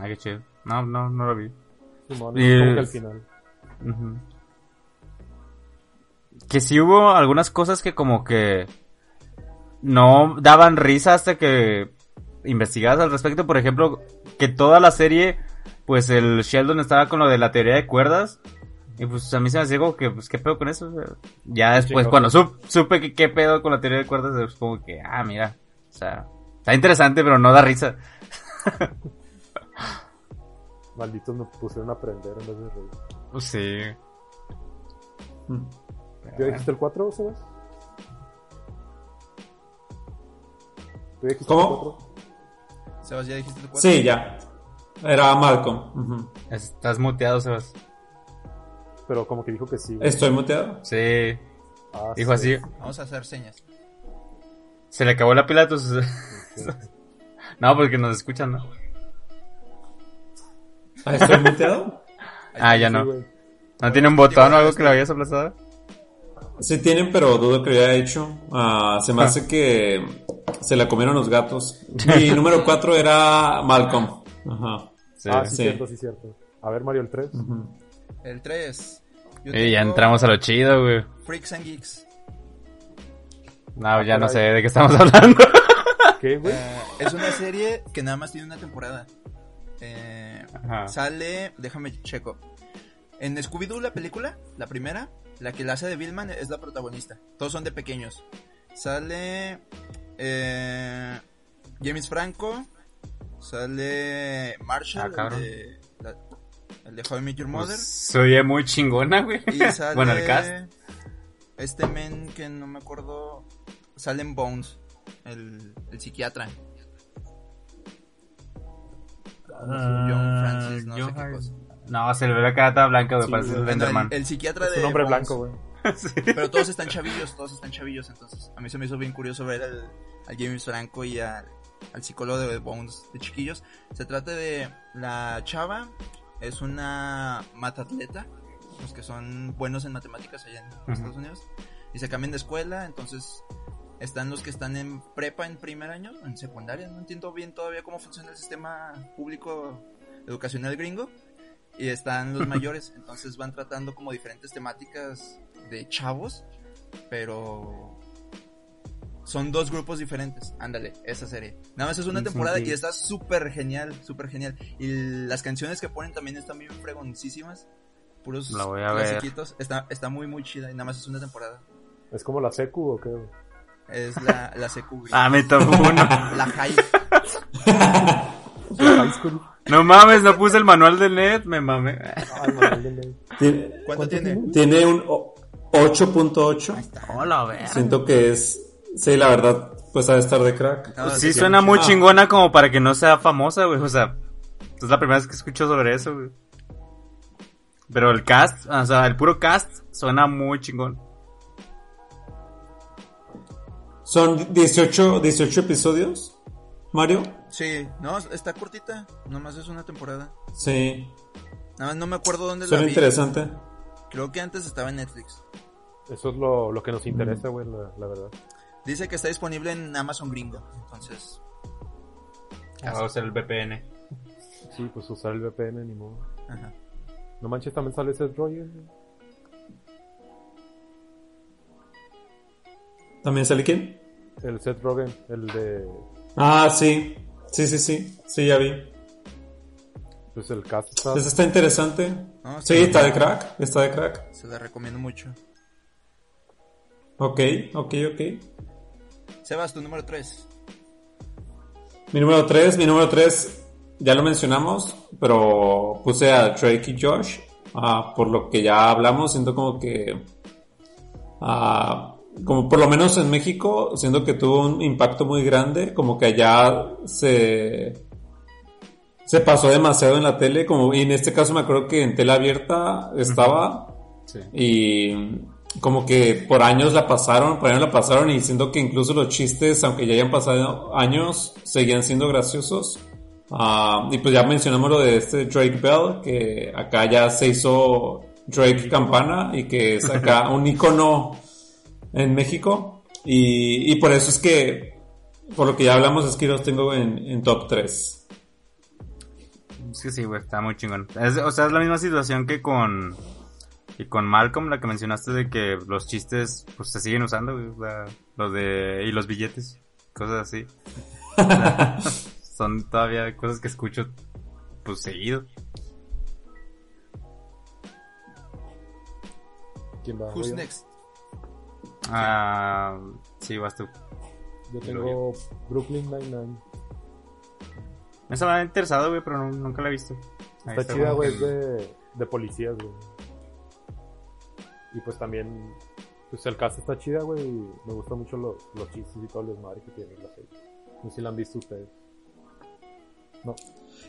Ay, qué chido. No, no, no lo vi. Simón, Y como que al final. Que sí hubo algunas cosas que como que no daban risa hasta que investigabas al respecto. Por ejemplo, que toda la serie, pues el Sheldon estaba con lo de la teoría de cuerdas. Y pues a mí se me hacía como que, pues, ¿qué pedo con eso? Ya después, chingón. cuando sup- supe que qué pedo con la teoría de cuerdas, como que, ah, mira, o sea, está interesante, pero no da risa. Malditos me pusieron a aprender en vez de reír. Pues sí. ¿Tú ya dijiste el 4, Sebas? ¿Tú dijiste ¿Cómo? el 4? Sebas, ¿ya dijiste tu cuatro? Sí, ya. Era Malcolm. ujú. Estás muteado, Sebas. Pero como que dijo que sí, güey. ¿Estoy muteado? Sí. Ah, Dijo sí. así. Vamos a hacer señas. Se le acabó la pila a tus... no, porque nos escuchan, ¿no? Ah, ¿Estoy muteado? Ah, ya no. ¿No tiene un botón o algo que lo habías aplastado? Sí tienen, pero dudo que lo haya hecho. Ah, se me Ah. hace que se la comieron los gatos. Mi número 4 era Malcolm. Ajá. Sí. ah, sí, sí. cierto, sí, cierto. A ver, Mario, el 3. Ujú. El 3. Y ya entramos a lo chido, güey. Freaks and Geeks. No, ya no por sé de qué estamos hablando. ¿Qué, güey? Eh, es una serie que nada más tiene una temporada. Eh, sale, déjame checo. En Scooby-Doo, la película, la primera, la que la hace de Billman es la protagonista. Todos son de pequeños. Sale eh, James Franco, sale Marshall, Ah, el, de, la- el de How I Met Your Mother. Pues, se oye muy chingona, güey. Y sale bueno, el cast. este men que no me acuerdo, sale en Bones, el, el psiquiatra. John Francis, no sé John qué Har- cosa. No, se le ve la cara toda blanca, güey, Sí, parece güey. Slenderman. El, el psiquiatra Es de un hombre Bones. blanco, güey. Pero todos están chavillos, todos están chavillos, entonces a mí se me hizo bien curioso ver al, al James Franco y al, al psicólogo de Bones de chiquillos. Se trata de la chava, es una matatleta, los que son buenos en matemáticas allá en Ujú. Estados Unidos, y se cambian de escuela, entonces están los que están en prepa en primer año, en secundaria, no entiendo bien todavía cómo funciona el sistema público educacional gringo. Y están los mayores, entonces van tratando como diferentes temáticas de chavos, pero son dos grupos diferentes. Ándale, esa serie. Nada más es una Sí, temporada sí. y está súper genial, súper genial. Y las canciones que ponen también están bien fregoncísimas. Puros La voy a ver. clasiquitos. Está, está muy, muy chida y nada más es una temporada. ¿Es como la secu o qué? Es la, la secu, güey. Ah, mi top uno. La high. High school. No mames, no puse el manual de net, me mame. Ay, manual de ley. Tiene, ¿Cuánto tiene? tiene un o- 8.8. Hola, ver. Siento que es. Sí, la verdad, pues ha de estar de crack. No, Sí, sí, suena muy Ah. chingona como para que no sea famosa, güey. O sea, es la primera vez que escucho sobre eso, güey. Pero el cast, o sea, el puro cast suena muy chingón. Son 18, 18 episodios, Mario. Sí, no, está cortita. Nomás es una temporada. Sí, Nada más no me acuerdo dónde suena la vi. interesante. Creo que antes estaba en Netflix. Eso es lo, lo que nos interesa, güey, la, la verdad. Dice que está disponible en Amazon Gringo. Entonces, Vamos a usar el VPN. Sí, pues usar el VPN ni modo. ajá. No manches, también sale Seth Rogen. ¿También sale quién? El Seth Rogen, el de. Ah, sí. Sí, sí, sí. Sí, ya vi. Pues el cast está. Pues está interesante. No, Sí, está de crack. Está de crack. Se la recomiendo mucho. Ok, ok, ok. Sebas, tu número 3. Mi número 3, mi número 3, ya lo mencionamos, pero puse a Drake y Josh. ah, por lo que ya hablamos, siento como que. ah, como por lo menos en México, siento que tuvo un impacto muy grande. Como que allá se. Se pasó demasiado en la tele. Como, y en este caso me acuerdo que en tela abierta estaba. Sí. Y como que por años la pasaron, por años la pasaron y siento que incluso los chistes, aunque ya hayan pasado años, seguían siendo graciosos. Ah, y pues ya mencionamos lo de este Drake Bell, que acá ya se hizo Drake Campana y que es acá un icono en México. Y, y por eso es que, por lo que ya hablamos, es que los tengo en, en top 3. Es que sí, güey, está muy chingón. Es- o sea, es la misma situación que con. Y con Malcolm, la que mencionaste de que los chistes, pues se siguen usando, güey. o sea, los de. Y los billetes, cosas así. O sea, son todavía cosas que escucho, pues seguido. ¿Quién va? Who's next? Ah, sí, vas tú. Yo tengo Brooklyn Nine-Nine. Esa me ha interesado, güey, pero no- nunca la he visto. Ahí Está chida, güey. es de, de policías, güey. Y pues también, pues el cast está chida, güey, y me gustan mucho los, los chistes y todo el desmadre que tiene la serie. No sé si la han visto ustedes. No.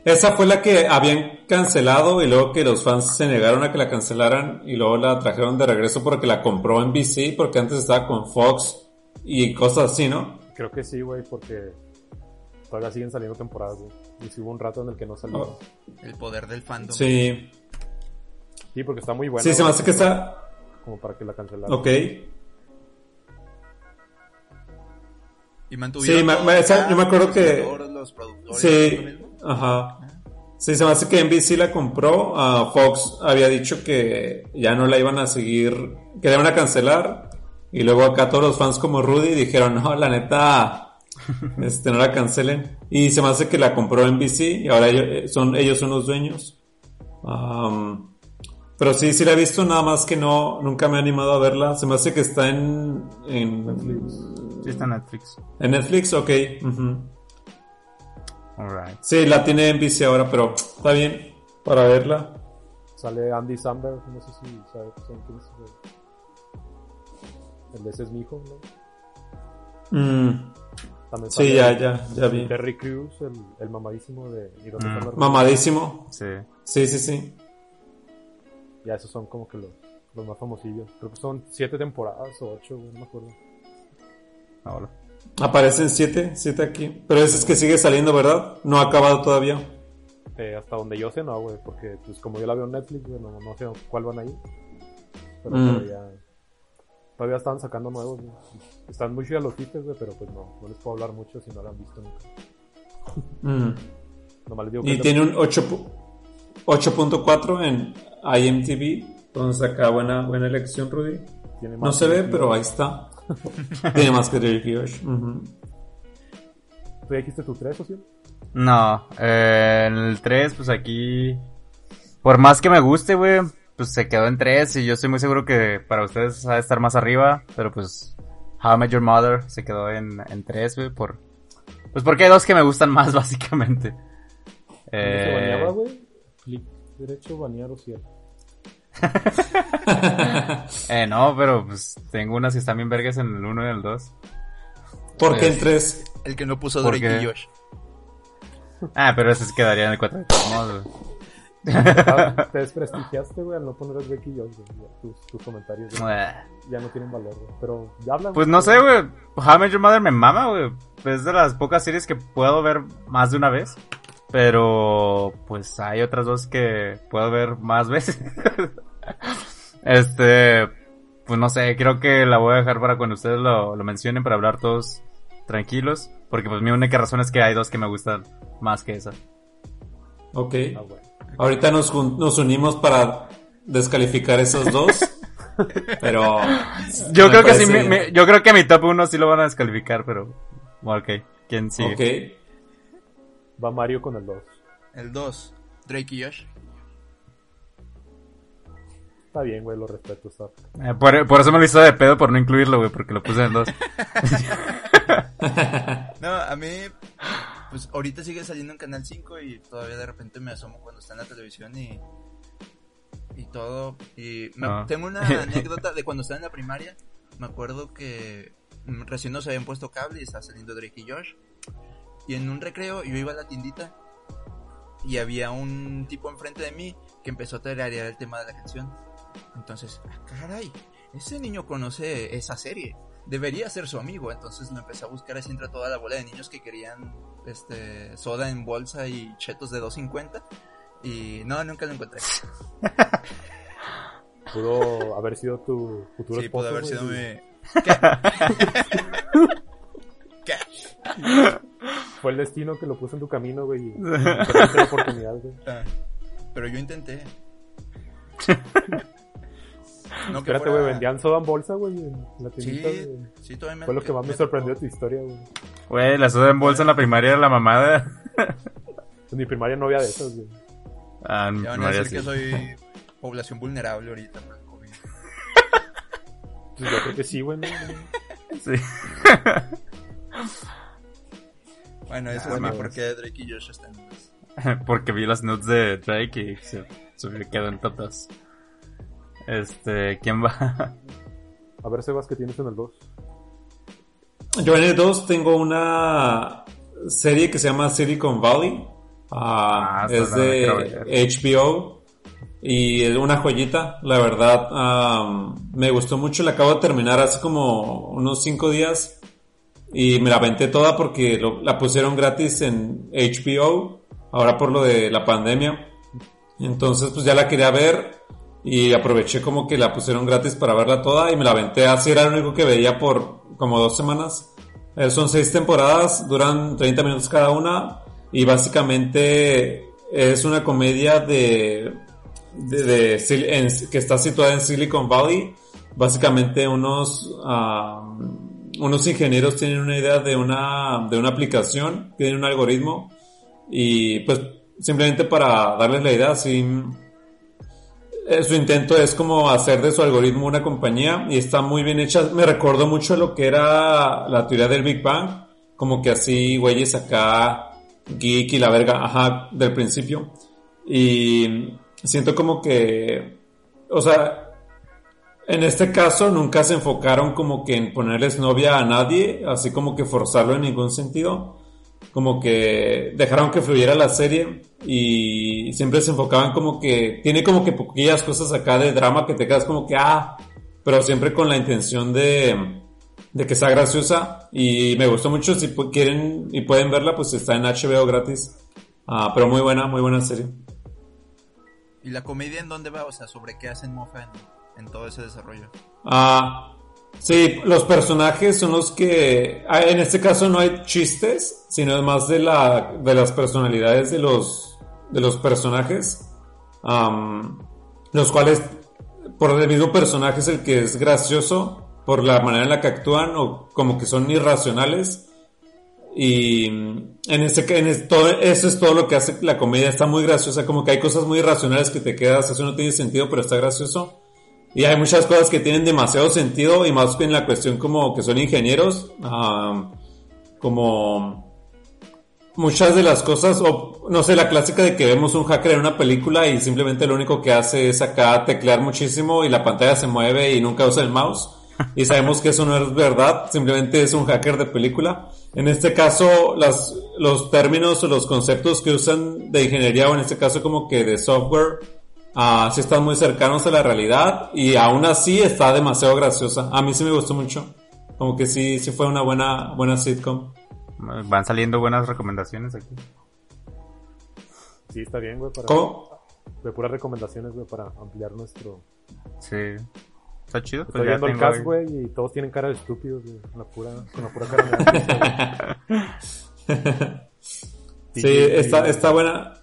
Esa fue la que habían cancelado y luego que los fans se negaron a que la cancelaran y luego la trajeron de regreso porque la compró NBC porque antes estaba con Fox y cosas así, ¿no? Creo que sí, güey, porque todavía siguen saliendo temporadas, güey. Y si hubo un rato en el que no salió. Oh. El poder del fandom. Sí. Sí, porque está muy buena. Sí, se me hace que está... Como para que la cancelaran. Ok. Y mantuvieron Sí, me- esa- yo me acuerdo los que- Los productores, Sí, lo mismo. Ajá. Sí, se me hace que NBC la compró. ah, Fox había dicho que ya no la iban a seguir, que la iban a cancelar. Y luego acá todos los fans como Rudy dijeron, no, la neta, este, no la cancelen. Y se me hace que la compró NBC y ahora ellos eh, son, ellos son los dueños. Am, pero sí, sí la he visto, nada más que no, nunca me he animado a verla. Se me hace que está en, en Netflix. Sí, está en Netflix. En Netflix, ok. Alright. Sí, la tiene NBC ahora, pero está bien para verla. Sale Andy Samberg, no sé si sabe- quién es. El de ese es mi hijo, ¿no? Mm, También sí, ya, ya, ya vi. Terry Crews, el, el mamadísimo de ¿Y dónde Mm. Mamadísimo. Sí. Sí, sí, sí. Ya esos son como que los, los más famosillos. Creo que son siete temporadas o ocho, no me acuerdo. Ahora. Aparecen siete, siete aquí. Pero ese es que sigue saliendo, ¿verdad? No ha acabado todavía. Eh, hasta donde yo sé, no, güey, porque pues como yo la veo en Netflix, no, no sé cuál van ahí. Pero Mm. todavía, todavía están sacando nuevos, güey. Están muy chidas los chistes, güey, pero pues no, no les puedo hablar mucho si no la han visto nunca. Mm. Nomás les digo Y tiene un 8 pu- 8.4 en IMTV. Entonces acá buena, buena elección, Rudy. tiene No se ve, pero ahí está. tiene más que Drake y Josh. Ujú. ¿Tú dijiste tu tres o sí? No, eh, en el 3, pues aquí. Por más que me guste, güey, pues se quedó en 3 y yo estoy muy seguro que para ustedes va a estar más arriba, pero pues How I Met Your Mother se quedó en, en 3, güey, por. Pues porque hay dos que me gustan más, básicamente. ¿Dónde se baneaba, Eh, güey? Clic derecho, banear o cierto. eh, no, pero pues tengo unas que están bien vergas en el 1 y en el 2. ¿Por qué en 3? El que no puso ¿Por Drake qué? y Josh. Ah, pero ese se quedaría en el 4 de todos modos, güey. Ah, Te desprestigiaste, güey, al no poner a Drake y Josh, güey. Ya, Tus, tus comentarios güey, ya no tienen valor, güey. Pero ya hablan. Pues no sé, güey. How I Met Your Mother me mama, güey. Es de las pocas series que puedo ver más de una vez. Pero, pues hay otras dos que puedo ver más veces. este, pues no sé, creo que la voy a dejar para cuando ustedes lo, lo mencionen para hablar todos tranquilos. Porque pues mi única razón es que hay dos que me gustan más que esa. Ok. Ah. Ahorita nos, nos unimos para descalificar esos dos. pero. Yo creo que sí, mi- yo creo que mi top 1 sí lo van a descalificar, pero... Ok, ¿quién sigue? Ok. Va Mario con el 2. El 2, Drake y Josh. Está bien, güey, lo respeto, está. Eh, por, por eso me lo hizo de pedo por no incluirlo, güey, porque lo puse en dos. No, a mí, pues ahorita sigue saliendo en Canal 5 y todavía de repente me asomo cuando está en la televisión y, y todo. Y me- Ah. tengo una anécdota de cuando estaba en la primaria. Me acuerdo que recién nos habían puesto cable y estaba saliendo Drake y Josh. Y en un recreo yo iba a la tiendita y había un tipo enfrente de mí que empezó a tararear el tema de la canción. Entonces, ah, caray, ese niño conoce esa serie. Debería ser su amigo. Entonces lo empecé a buscar así entre toda la bola de niños que querían este soda en bolsa y chetos de 2.50. Y no, nunca lo encontré. Pudo haber sido tu futuro Sí, esposo. pudo haber sido mi... ¿Qué? ¿Qué? Fue el destino que lo puso en tu camino, güey. Y perdiste la oportunidad, güey. Ah, pero yo intenté. No, Espérate, güey, vendían soda en bolsa, güey, en la tiendita. Sí, sí, todavía me Fue lo que más me sorprendió de tu historia, güey. Güey, la soda en bolsa en la primaria era la mamada. En mi primaria no había de esas, güey. Ah, en mi Ya van a primaria decir sí. que soy población vulnerable ahorita por el COVID. Pues yo creo que sí, güey. ¿no? Sí. Bueno, ese Ah, es mi porqué de Drake y Josh están. Porque vi las nudes de Drake y se, top 2. Este, ¿quién va? A ver, Sebas, ¿qué tienes en el 2? Yo en el 2 tengo una serie que se llama Silicon Valley. Ah, Ah, es de. HBO y es una joyita, la verdad. me gustó mucho, la acabo de terminar hace como unos 5 días y me la aventé toda porque lo- la pusieron gratis en HBO, ahora por lo de la pandemia. Entonces pues ya la quería ver y aproveché como que la pusieron gratis para verla toda y me la aventé así, era lo único que veía por como dos semanas. Eh, son seis temporadas, duran 30 minutos cada una y básicamente es una comedia de, de, de en- que está situada en Silicon Valley. Básicamente unos, ah, unos ingenieros tienen una idea de una, de una aplicación, tienen un algoritmo y pues simplemente para darles la idea, eh, su intento es como hacer de su algoritmo una compañía y está muy bien hecha. Me recordó mucho lo que era la teoría del Big Bang, como que así, güeyes acá, geek y la verga, ajá, del principio. Y siento como que, o sea, en este caso nunca se enfocaron como que en ponerles novia a nadie, así como que forzarlo en ningún sentido. Como que dejaron que fluyera la serie y siempre se enfocaban como que tiene como que poquillas cosas acá de drama que te quedas como que ah, pero siempre con la intención de de que sea graciosa y me gustó mucho si quieren y pueden verla pues está en HBO gratis. Ah, pero muy buena, muy buena serie. ¿Y la comedia en dónde va? O sea, ¿sobre qué hacen mofa en, en todo ese desarrollo? Ah, sí, los personajes son los que. ah, En este caso no hay chistes, sino más de, la, de las personalidades de los, de los personajes. Am, los cuales, por el mismo personaje es el que es gracioso, por la manera en la que actúan, o como que son irracionales. Y en este, en es- todo, eso es todo lo que hace la comedia. Está muy graciosa, como que hay cosas muy irracionales que te quedas, eso no tiene sentido, pero está gracioso. Y hay muchas cosas que tienen demasiado sentido y más que la cuestión como que son ingenieros, como muchas de las cosas, o no sé, la clásica de que vemos un hacker en una película y simplemente lo único que hace es acá teclear muchísimo y la pantalla se mueve y nunca usa el mouse. Y sabemos que eso no es verdad, simplemente es un hacker de película. En este caso, las, los términos o los conceptos que usan de ingeniería o en este caso como que de software, ah, sí están muy cercanos a la realidad y aún así está demasiado graciosa. A mí sí me gustó mucho. Como que sí, sí fue una buena, buena sitcom. Van saliendo buenas recomendaciones aquí. Sí, está bien, güey, para... ¿Cómo? De puras recomendaciones, güey, para ampliar nuestro... Sí. Está chido. Estoy Pues ya viendo el cast, güey, y todos tienen cara de estúpidos, güey. Con la pura, con la pura cara de Sí, Sí, está, está buena.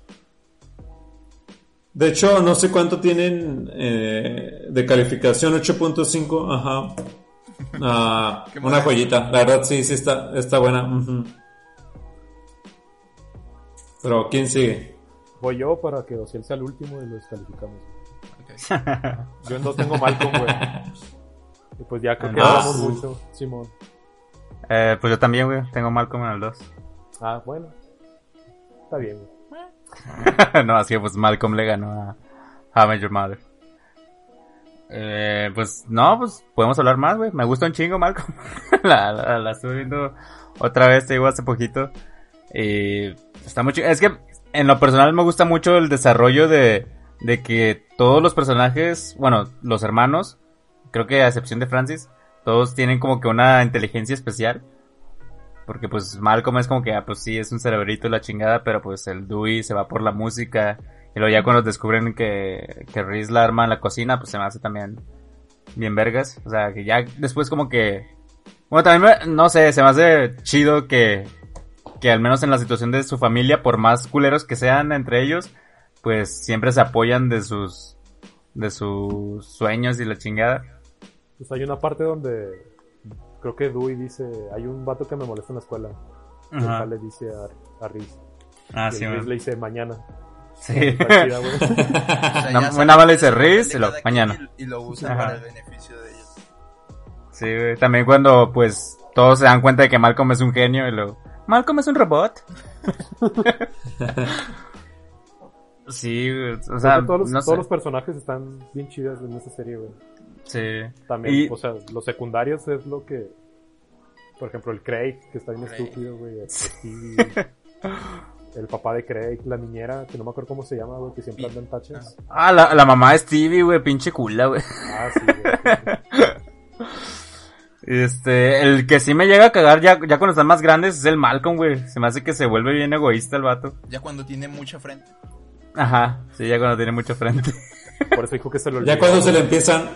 De hecho, no sé cuánto tienen eh, de calificación, 8.5, ajá. Ah, una joyita, la verdad sí, sí está, está buena. Pero, ¿quién sigue? Voy yo para que Ociel sea el último y lo descalificamos. Ok. Yo en dos tengo Malcolm, güey. Y pues ya creo que hablamos sí. mucho, Simón. Eh, pues yo también, güey. Tengo Malcolm en el 2. Ah, bueno. Está bien, güey. no, así pues Malcolm le ganó a How Your Mother. Eh, pues no, pues podemos hablar más, güey. Me gusta un chingo Malcolm. la, la, la estuve viendo otra vez, te digo, hace poquito. Y está mucho. Es que en lo personal me gusta mucho el desarrollo de, de que todos los personajes, bueno, los hermanos, creo que a excepción de Francis, todos tienen como que una inteligencia especial. Porque pues Malcolm es como que, ah, pues sí, es un cerebrito la chingada, pero pues el Dewey se va por la música. Y luego ya cuando descubren que, que Reese la arma en la cocina, pues se me hace también bien vergas. O sea, que ya después como que... Bueno, también, me- no sé, se me hace chido que, que al menos en la situación de su familia, por más culeros que sean entre ellos, pues siempre se apoyan de sus, de sus sueños y la chingada. Pues hay una parte donde creo que Dewey dice, hay un vato que me molesta en la escuela. Y el Ajá. tal le dice a, a Reese. Ah, y sí, man. le dice mañana. Sí. Está chida, güey. O sea, No, ya una saben bala dice que Riz y lo- mañana. Y, y lo usan Ajá. para el beneficio de ellos. Sí, güey. También cuando, pues, todos se dan cuenta de que Malcolm es un genio y luego, Malcolm es un robot. sí, güey. O sea, todos, los, no todos los personajes están bien chidas en esta serie, güey. Sí. También, Y- o sea, los secundarios es lo que... Por ejemplo, el Craig, que está bien Craig. estúpido, güey. El Stevie. el papá de Craig, la niñera, que no me acuerdo cómo se llama, güey, que siempre anda en taches. Ah, la, la mamá de Stevie, güey, pinche cula, güey. Ah, sí, güey. Este, el que sí me llega a cagar ya, ya cuando están más grandes es el Malcolm, güey. Se me hace que se vuelve bien egoísta el vato. Ya cuando tiene mucha frente. Ajá, sí, ya cuando tiene mucha frente. Por eso dijo que se lo olvidó. Ya cuando se le empiezan,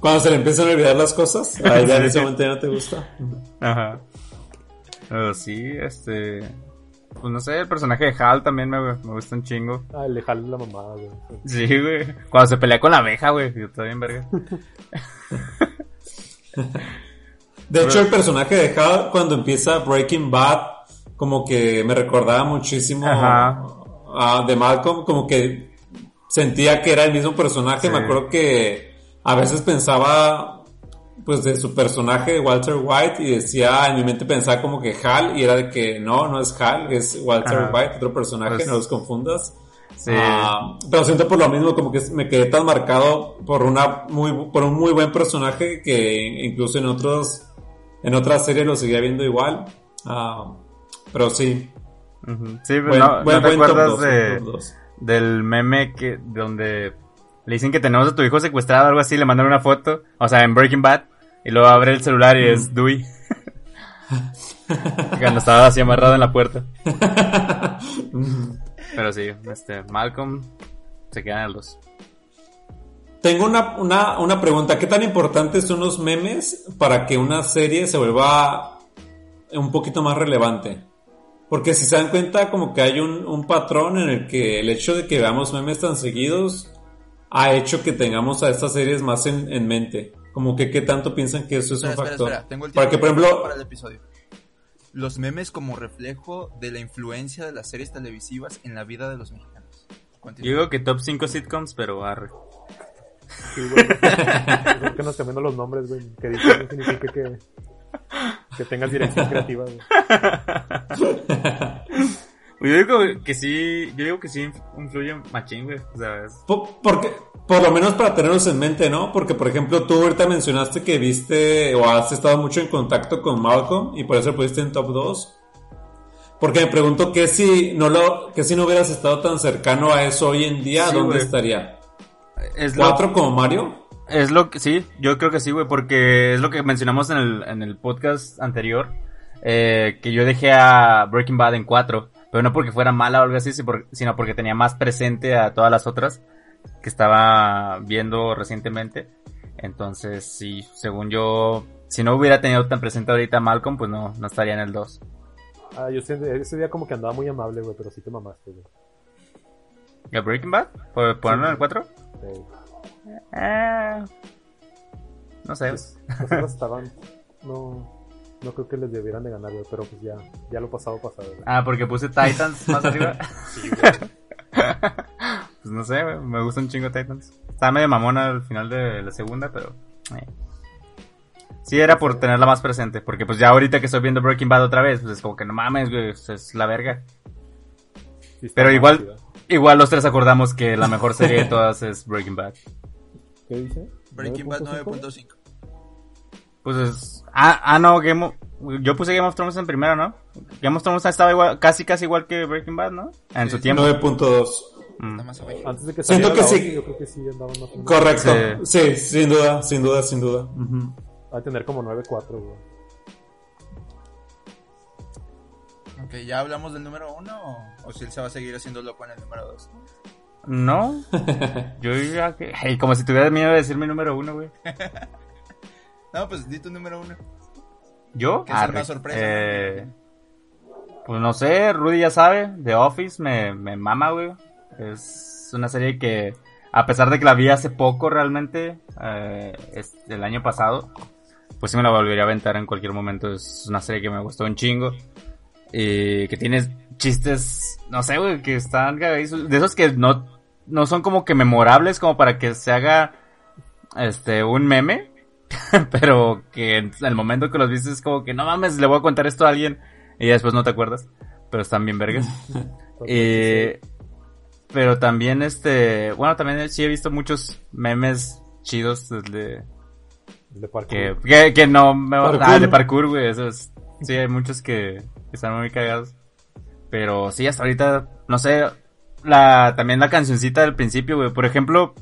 cuando se le empiezan a olvidar las cosas, ahí ya en ese momento ya no te gusta. Ajá. Pero sí, este... Pues no sé, el personaje de Hal también me, me gusta un chingo. Ah, el de Hal la mamada, güey. Sí, güey. Cuando se pelea con la abeja, güey. Está bien verga. De hecho, el personaje de Hal, cuando empieza Breaking Bad, como que me recordaba muchísimo Ajá. a de Malcolm, como que sentía que era el mismo personaje. Sí. Me acuerdo que a veces pensaba, pues, de su personaje de Walter White y decía, en mi mente pensaba como que Hal, y era de que no, no es Hal, es Walter Ajá. White, otro personaje, Pues- no los confundas. Sí. Ah, pero siento por lo mismo como que me quedé tan marcado por una muy por un muy buen personaje que incluso en otros en otras series lo seguía viendo igual. Ah, pero sí. Sí, pero Buen, no, buen- ¿no te buen acuerdas de, del meme que donde le dicen que tenemos a tu hijo secuestrado o algo así, le mandan una foto, o sea, en Breaking Bad, y luego abre el celular y es Dewey. Cuando estaba así amarrado en la puerta. Pero sí, este, Malcolm se queda en el 2. Tengo una, una, una pregunta. ¿Qué tan importantes son los memes para que una serie se vuelva un poquito más relevante? Porque si se dan cuenta, como que hay un, un patrón en el que el hecho de que veamos memes tan seguidos ha hecho que tengamos a estas series más en, en mente. Como que qué tanto piensan que eso es Espera, un espera, factor. espera. Tengo el para que, tiempo por ejemplo, para el episodio. Los memes como reflejo de la influencia de las series televisivas en la vida de los mexicanos. Continúa. Yo digo que top 5 sitcoms, pero arre. Sí. Creo que nos cambiando los nombres, güey. Que no significa que, que tengas dirección creativa, güey. Yo digo que sí, yo digo que sí influye machín, güey. O sea, es- Po- Porque, por lo menos para tenerlos en mente, ¿no? Porque, por ejemplo, tú ahorita mencionaste que viste o has estado mucho en contacto con Malcolm y por eso lo pusiste en top 2. Porque me pregunto que si no lo, que si no hubieras estado tan cercano a eso hoy en día, Sí, ¿dónde güey. estaría? es lo, ¿Cuatro como Mario? es lo que, sí, yo creo que sí, güey, porque es lo que mencionamos en el, en el podcast anterior, eh, que yo dejé a Breaking Bad en 4, pero no porque fuera mala o algo así, sino porque tenía más presente a todas las otras que estaba viendo recientemente. Entonces, sí, según yo, si no hubiera tenido tan presente ahorita a Malcolm, pues no, no estaría en el 2. Ah, yo ese día como que andaba muy amable, güey, pero sí te mamaste, güey. ¿El Breaking Bad? ¿Por ponerlo en el 4? Sí. Eh, no sé. Otras estaban... No... No creo que les debieran de ganar, güey, pero pues ya, ya lo pasado pasado, güey. Ah, porque puse Titans más arriba. Sí, güey. Pues no sé, güey, me gusta un chingo Titans. Estaba medio mamona al final de la segunda, pero... eh. Sí, era por tenerla más presente, porque pues ya ahorita que estoy viendo Breaking Bad otra vez, pues es como que no mames, güey, es- la verga. Sí Pero igual, igual los tres acordamos que la mejor serie de todas es Breaking Bad. ¿Qué dice? Breaking Bad 9.5? 9.5. Pues es... Ah, ah, no, Game of... Yo puse Game of Thrones en primero, ¿no? Game of Thrones estaba igual, casi casi igual que Breaking Bad, ¿no? En Sí, su tiempo. 9.2. Mm. Antes de que Siento que la sí. Yo creo que sí andaban más. Correcto. Sí. sin duda, sin duda, sin duda. Ujú. Va a tener como 9.4, güey. Ok, ¿ya hablamos del número 1 o, o si él se va a seguir haciendo loco en el número 2? No. Yo ya que... Hey, como si tuviera miedo de decir mi número uno, güey. No, pues di tu número 1. ¿Yo? Que es Arre. una sorpresa, Eh, pues no sé, Rudy ya sabe. The Office me, me mama, güey. Es una serie que, a pesar de que la vi hace poco realmente, eh, es el año pasado, pues sí me la volvería a aventar en cualquier momento. Es una serie que me gustó un chingo. Y que tiene chistes, no sé, güey, que están. De esos que no, no son como que memorables como para que se haga este un meme. pero que en el momento que los viste es como que no mames, le voy a contar esto a alguien y ya después no te acuerdas, pero están bien vergas. Eh, pero también este, bueno, también sí he visto muchos memes chidos desde de parkour. que, que, que no me Parkour. ah, de parkour, güey, esos sí hay muchos que, que están muy cagados. Pero sí, hasta ahorita, no sé, la, también la cancioncita del principio, güey. Por ejemplo,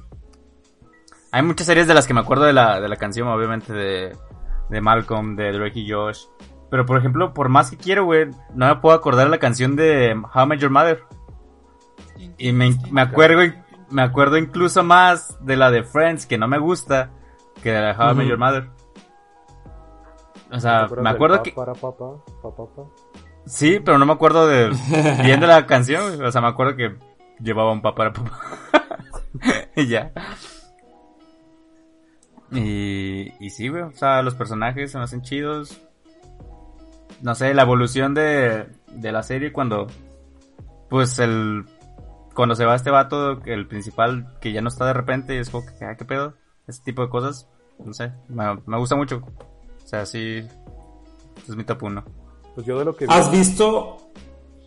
hay muchas series de las que me acuerdo de la, de la canción, obviamente, de, de Malcolm, de Drake y Josh. Pero, por ejemplo, por más que quiero, güey, no me puedo acordar de la canción de How I Met Your Mother. Y me, me acuerdo, me acuerdo incluso más de la de Friends, que no me gusta, que de la de How I Met. Your Mother. O sea, ¿Te acuerdas me acuerdo que... Para? Sí, pero no me acuerdo de bien de la canción. O sea, me acuerdo que llevaba un papá papá. y ya. Y, y sí, güey. O sea, los personajes se me hacen chidos. No sé, la evolución de, de la serie cuando. Pues el. Cuando se va este vato, el principal, que ya no está de repente, y es como que, ah, ¿qué pedo? Ese tipo de cosas. No sé, me, me gusta mucho. O sea, sí. Es mi top uno. Pues yo de lo que vi- ¿Has visto?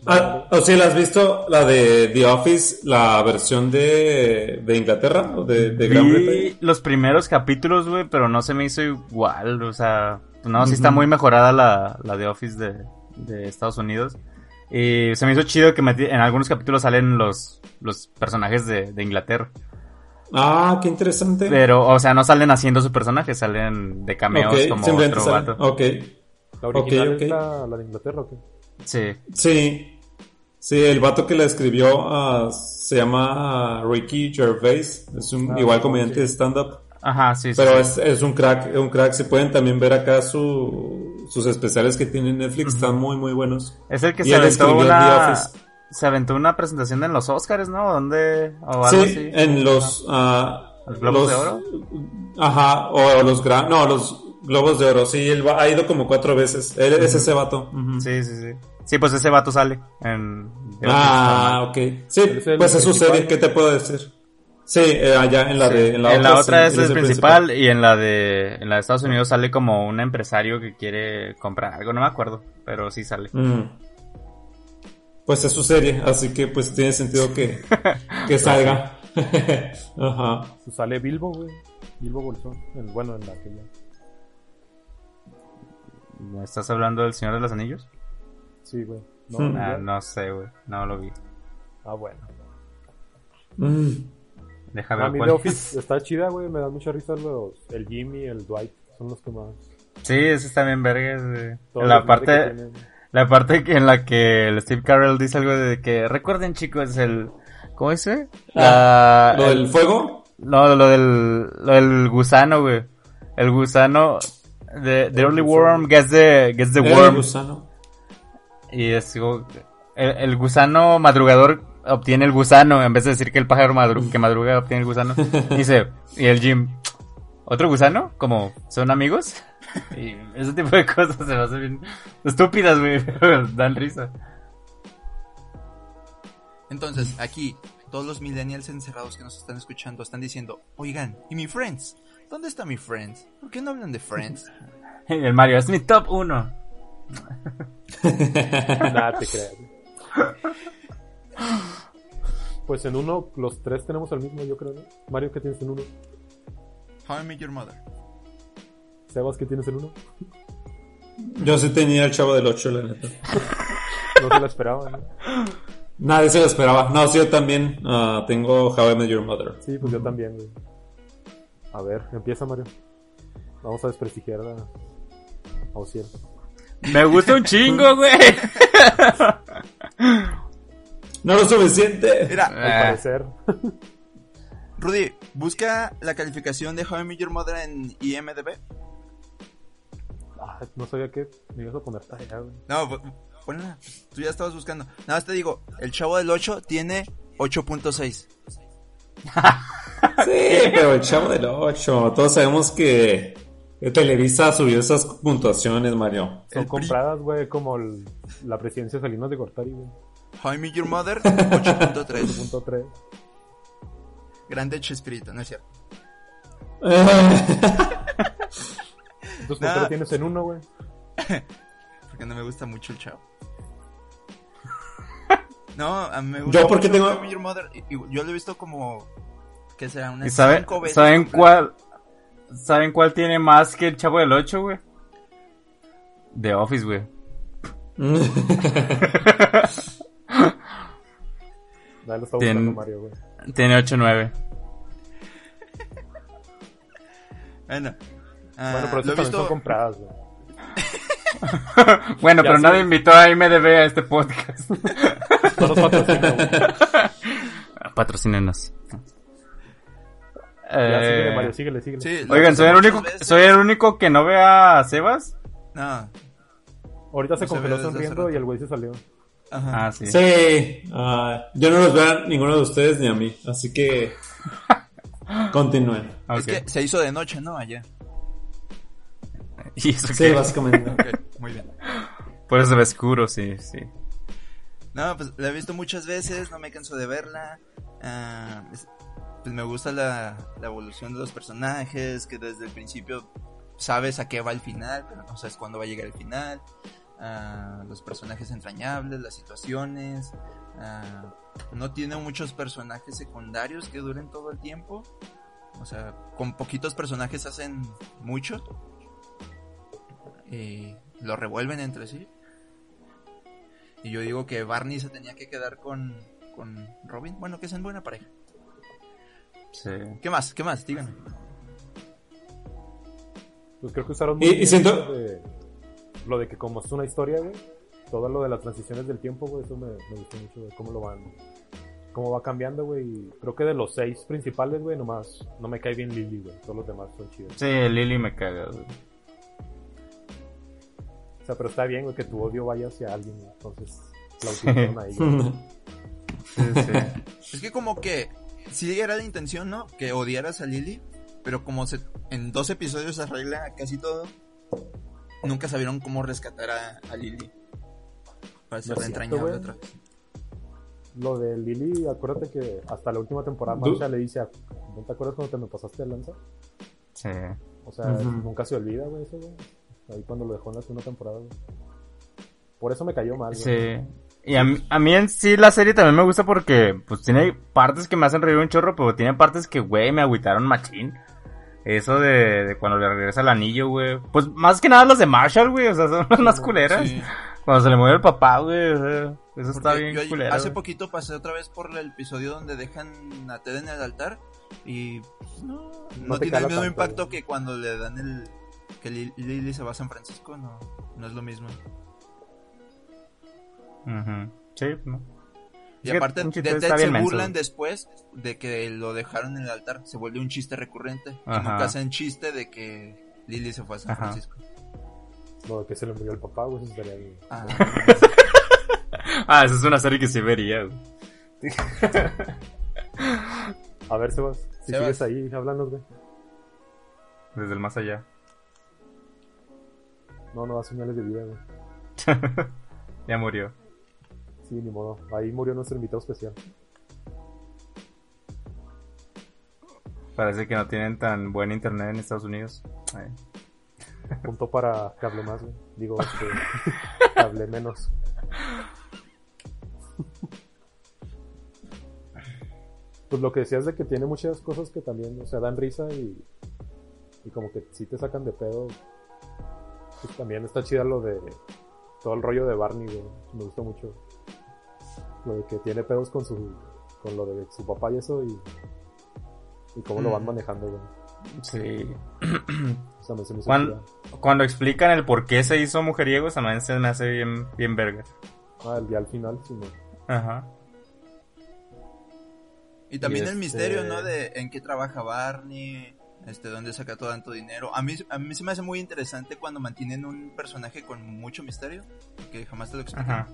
Ah, o sea, ¿la ¿has visto la de The Office, la versión de, de Inglaterra o de, de Gran Vi Bretaña? los primeros capítulos, güey, pero no se me hizo igual, o sea, no, sí está muy mejorada la, la de Office de, de Estados Unidos. Y se me hizo chido que en algunos capítulos salen los, los personajes de, de Inglaterra. Ah, qué interesante. Pero, o sea, no salen haciendo su personaje, salen de cameos Ok, como otro vato. Ok, la original ok, ok. es la, la de Inglaterra, ¿o qué? Sí. sí. Sí, el vato que la escribió ah, se llama ah, Ricky Gervais. Es un Ah, igual sí. comediante de stand-up. Ajá, sí, sí. Pero sí. es, es un crack, un crack. Si pueden también ver acá su, sus especiales que tiene en Netflix, están muy, muy buenos. Es el que y se aventó una... Se aventó una presentación en los Oscars, ¿no? ¿Dónde? O algo Sí, así. en los... ah, ¿Los Globos de los- Oro? Ajá, o, los Gra- No, los Globos de Oro. Sí, él va- ha ido como cuatro veces. Él es ese vato. Sí, sí, sí. Sí, pues ese vato sale en... Ah, ok. Sí, ¿Él es el pues es su serie, ¿qué te puedo decir? Sí, eh, allá en la Sí. de... En la en la otra sí, es el principal, y en la de en la de Estados Unidos sale como un empresario que quiere comprar algo, no me acuerdo, pero sí sale. Mm. Pues es su serie, así que pues tiene sentido que, que salga. Ajá. Pues sale Bilbo, güey. Bilbo Bolsón. En- bueno, en la que ya. ¿Estás hablando del Señor de los Anillos? Sí, güey. No, Hmm. Ah, no sé, güey, no lo vi. Ah, bueno. Mm. Deja A ver mí cuál The es. Office está chida, güey. Me dan mucha risa los... El Jimmy, el Dwight. Son los que más... Sí, ese está bien vergas, güey. La parte tienen. la parte en la que el Steve Carell dice algo de que recuerden, chicos, el ¿cómo dice? La- ¿Lo el- del fuego? No, lo del, lo del gusano, güey. El gusano. The, the early worm gets the, gets the El worm. gusano. Y es como- el, el gusano madrugador obtiene el gusano. En vez de decir que el pájaro madru- que madruga obtiene el gusano. Dice, y el Jim, ¿otro gusano? Como, ¿son amigos? Y ese tipo de cosas se me hacen bien estúpidas, güey. pero Dan risa. Entonces, aquí, todos los millennials encerrados que nos están escuchando están diciendo, oigan, ¿y mi Friends? ¿Dónde está mi Friends? ¿Por qué no hablan de Friends? El Mario, es mi top 1. Nada, te creas. Pues en uno, los tres tenemos el mismo, yo creo, ¿no? Mario, ¿qué tienes en uno? How I Met Your Mother. Sebas, ¿qué tienes en uno? Yo sí tenía el chavo del 8, la neta. No se la esperaba, ¿no? Nadie se lo esperaba. No, sí, yo también ah, tengo How I Met Your Mother. Sí, pues yo también, güey. A ver, empieza, Mario. Vamos a desprestigiar a, a Ociel. Me gusta un chingo, güey. No lo suficiente. Mira, Al parecer. Rudy, busca la calificación de How I Met Your Mother en IMDb. Ah, no sabía que me ibas a poner tarea, güey. No, ponla. Tú ya estabas buscando. Nada más te digo, el chavo del 8 tiene 8.6. Sí, pero el chavo del 8. Todos sabemos que Televisa subió esas puntuaciones, Mario. Son El compradas, güey, como el- la presidencia de Salinas de Gortari, güey. How I Met Your Mother, 8.3. Punto 3. Grande Chespirito, no es cierto. Entonces, ¿por qué lo tienes en uno, güey? Porque no me gusta mucho el chavo. No, a mí me gusta Yo porque mucho tengo- Your Mother. y- y Yo lo he visto como... Que será ¿Y unas saben, cinco veces ¿saben cuál? ¿Saben cuál tiene más que el Chavo del 8, güey? The Office, güey. Lo está buscando Mario, güey. Tiene 8-9. Bueno, ah, Bueno, pero lo estas también visto. son compradas, güey. Bueno, Ya pero nadie invitó a IMDB a este podcast. No nos patrocina, güey. Patrocínenos. Ya, Eh, síguele, Mario, síguele, síguele. Sí, lo he Oigan, soy el único, veces. soy el único que no ve a Sebas. No, Ahorita se No congeló sonriendo y el güey se salió. ajá. Ah, sí. Sí, ah, yo no los veo a ninguno de ustedes ni a mí, así que continúen. Es que se hizo de noche, ¿no? Allá. Y eso Sí, que- básicamente. Ok, muy bien. Por eso ve oscuro, sí, sí. No, pues la he visto muchas veces, no me canso de verla. Ah, es- pues me gusta la, la evolución de los personajes, que desde el principio sabes a qué va el final, pero no sabes cuándo va a llegar el final. Ah, los personajes entrañables, las situaciones. Ah, no tiene muchos personajes secundarios que duren todo el tiempo. O sea, con poquitos personajes hacen mucho. Y lo revuelven entre sí. Y yo digo que Barney se tenía que quedar con, con Robin. Bueno, que sean buena pareja. Sí. ¿Qué más? ¿Qué más? Díganme. Pues creo que usaron muy y bien siento- lo de, lo de que como es una historia, güey, todo lo de las transiciones del tiempo, güey, eso me, me gustó mucho, güey, cómo lo van, cómo va cambiando, güey. y Creo que de los seis principales, güey, nomás no me cae bien Lily, güey. Todos los demás son chidos. Sí, Lily me caga, güey. O sea, pero está bien, güey, que tu odio vaya hacia alguien, entonces la utilizaron ahí. güey. Sí, sí. Es que como que sí era la intención, ¿no? Que odiaras a Lily, pero como se, en dos episodios se arregla casi todo, nunca sabieron cómo rescatar a, a Lily. Para ser entrañable otra vez. Lo de Lily, acuérdate que hasta la última temporada Marcia le dice, a- ¿no te acuerdas cuando te me pasaste de lanza? Sí. O sea, nunca se olvida, güey, eso, güey. Ahí cuando lo dejó en la segunda temporada, güey. Por eso me cayó mal, güey. Sí. Y a mí, a mí en sí la serie también me gusta porque pues tiene partes que me hacen reír un chorro, pero tiene partes que, güey, me agüitaron machín. Eso de, de cuando le regresa el anillo, güey. Pues más que nada los de Marshall, güey, o sea, son las más culeras. Sí. Cuando se le mueve el papá, güey, o sea, eso está bien yo culero. hace güey. poquito pasé otra vez por el episodio donde dejan a Ted en el altar y pues, no, no, tiene el mismo tanto, impacto güey. que cuando le dan el que Li- Lily se va a San Francisco, no, no es lo mismo. Ujú. Sí, ¿no? Y Es aparte de Ted se menso, burlan después de que lo dejaron en el altar, se vuelve un chiste recurrente. Nunca hacen chiste de que Lily se fue a San Ajá. Francisco. Lo de que se le murió el papá, güey, eso estaría bien. Ah, Ah, esa es una serie que sí vería. A ver, Sebas, si Sebas. sigues ahí, háblanos, güey. Desde el más allá. No, no da señales de vida, güey. Ya murió. Sí, ni modo. Ahí murió nuestro invitado especial. Parece que no tienen tan buen internet en Estados Unidos. Ay. Punto para que hable más, güey. Digo, este, que hable menos. Pues lo que decías de que tiene muchas cosas que también, o sea, dan risa y, y como que sí te sacan de pedo. Pues también está chida lo de todo el rollo de Barney, güey. Me gustó mucho. Lo de que tiene pedos con su, con lo de su papá y eso y, y cómo lo van Mm. manejando, güey. Sí. O sea, me se me hizo Cuando, cuando explican el por qué se hizo mujeriego, también se me hace bien, bien verga. Ah, el día al final, sí, no. Ajá. Y también Y el este- misterio, ¿no? De en qué trabaja Barney, este, dónde saca todo tanto dinero. A mí, a mí se me hace muy interesante cuando mantienen un personaje con mucho misterio, que jamás te lo explican. Ajá.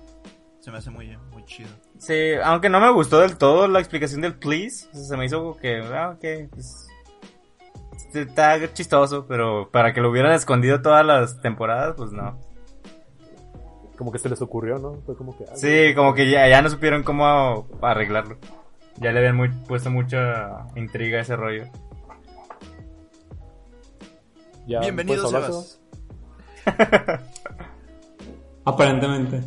Se me hace muy, muy chido. Sí, aunque no me gustó del todo la explicación del please, o sea, se me hizo como que, ah, ok, pues, este, está chistoso, pero para que lo hubieran escondido todas las temporadas, pues no. Como que se les ocurrió, ¿no? Fue como que. ah, Sí, como que ya, ya no supieron cómo arreglarlo. Ya le habían muy- puesto mucha intriga a ese rollo. Ya Bienvenido, Sebas. Aparentemente.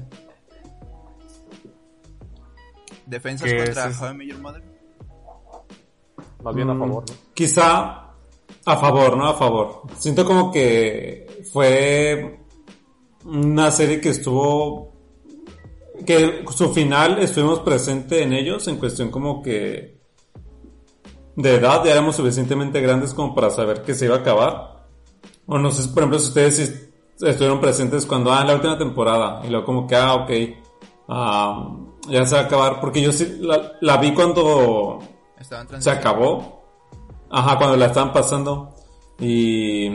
Defensas ¿Qué contra es eso? How I Met Your Mother. Más bien a Mm, favor, ¿no? Quizá a favor, ¿no? A favor. Siento como que fue una serie que estuvo que su final estuvimos presente en ellos en cuestión como que de edad ya éramos suficientemente grandes como para saber que se iba a acabar. O no sé, por ejemplo, si ustedes estuvieron presentes cuando, ah, la última temporada, y luego como que, ah, ok, ah, ya se va a acabar, porque yo sí la, la vi cuando se acabó. Ajá, cuando la estaban pasando. Y,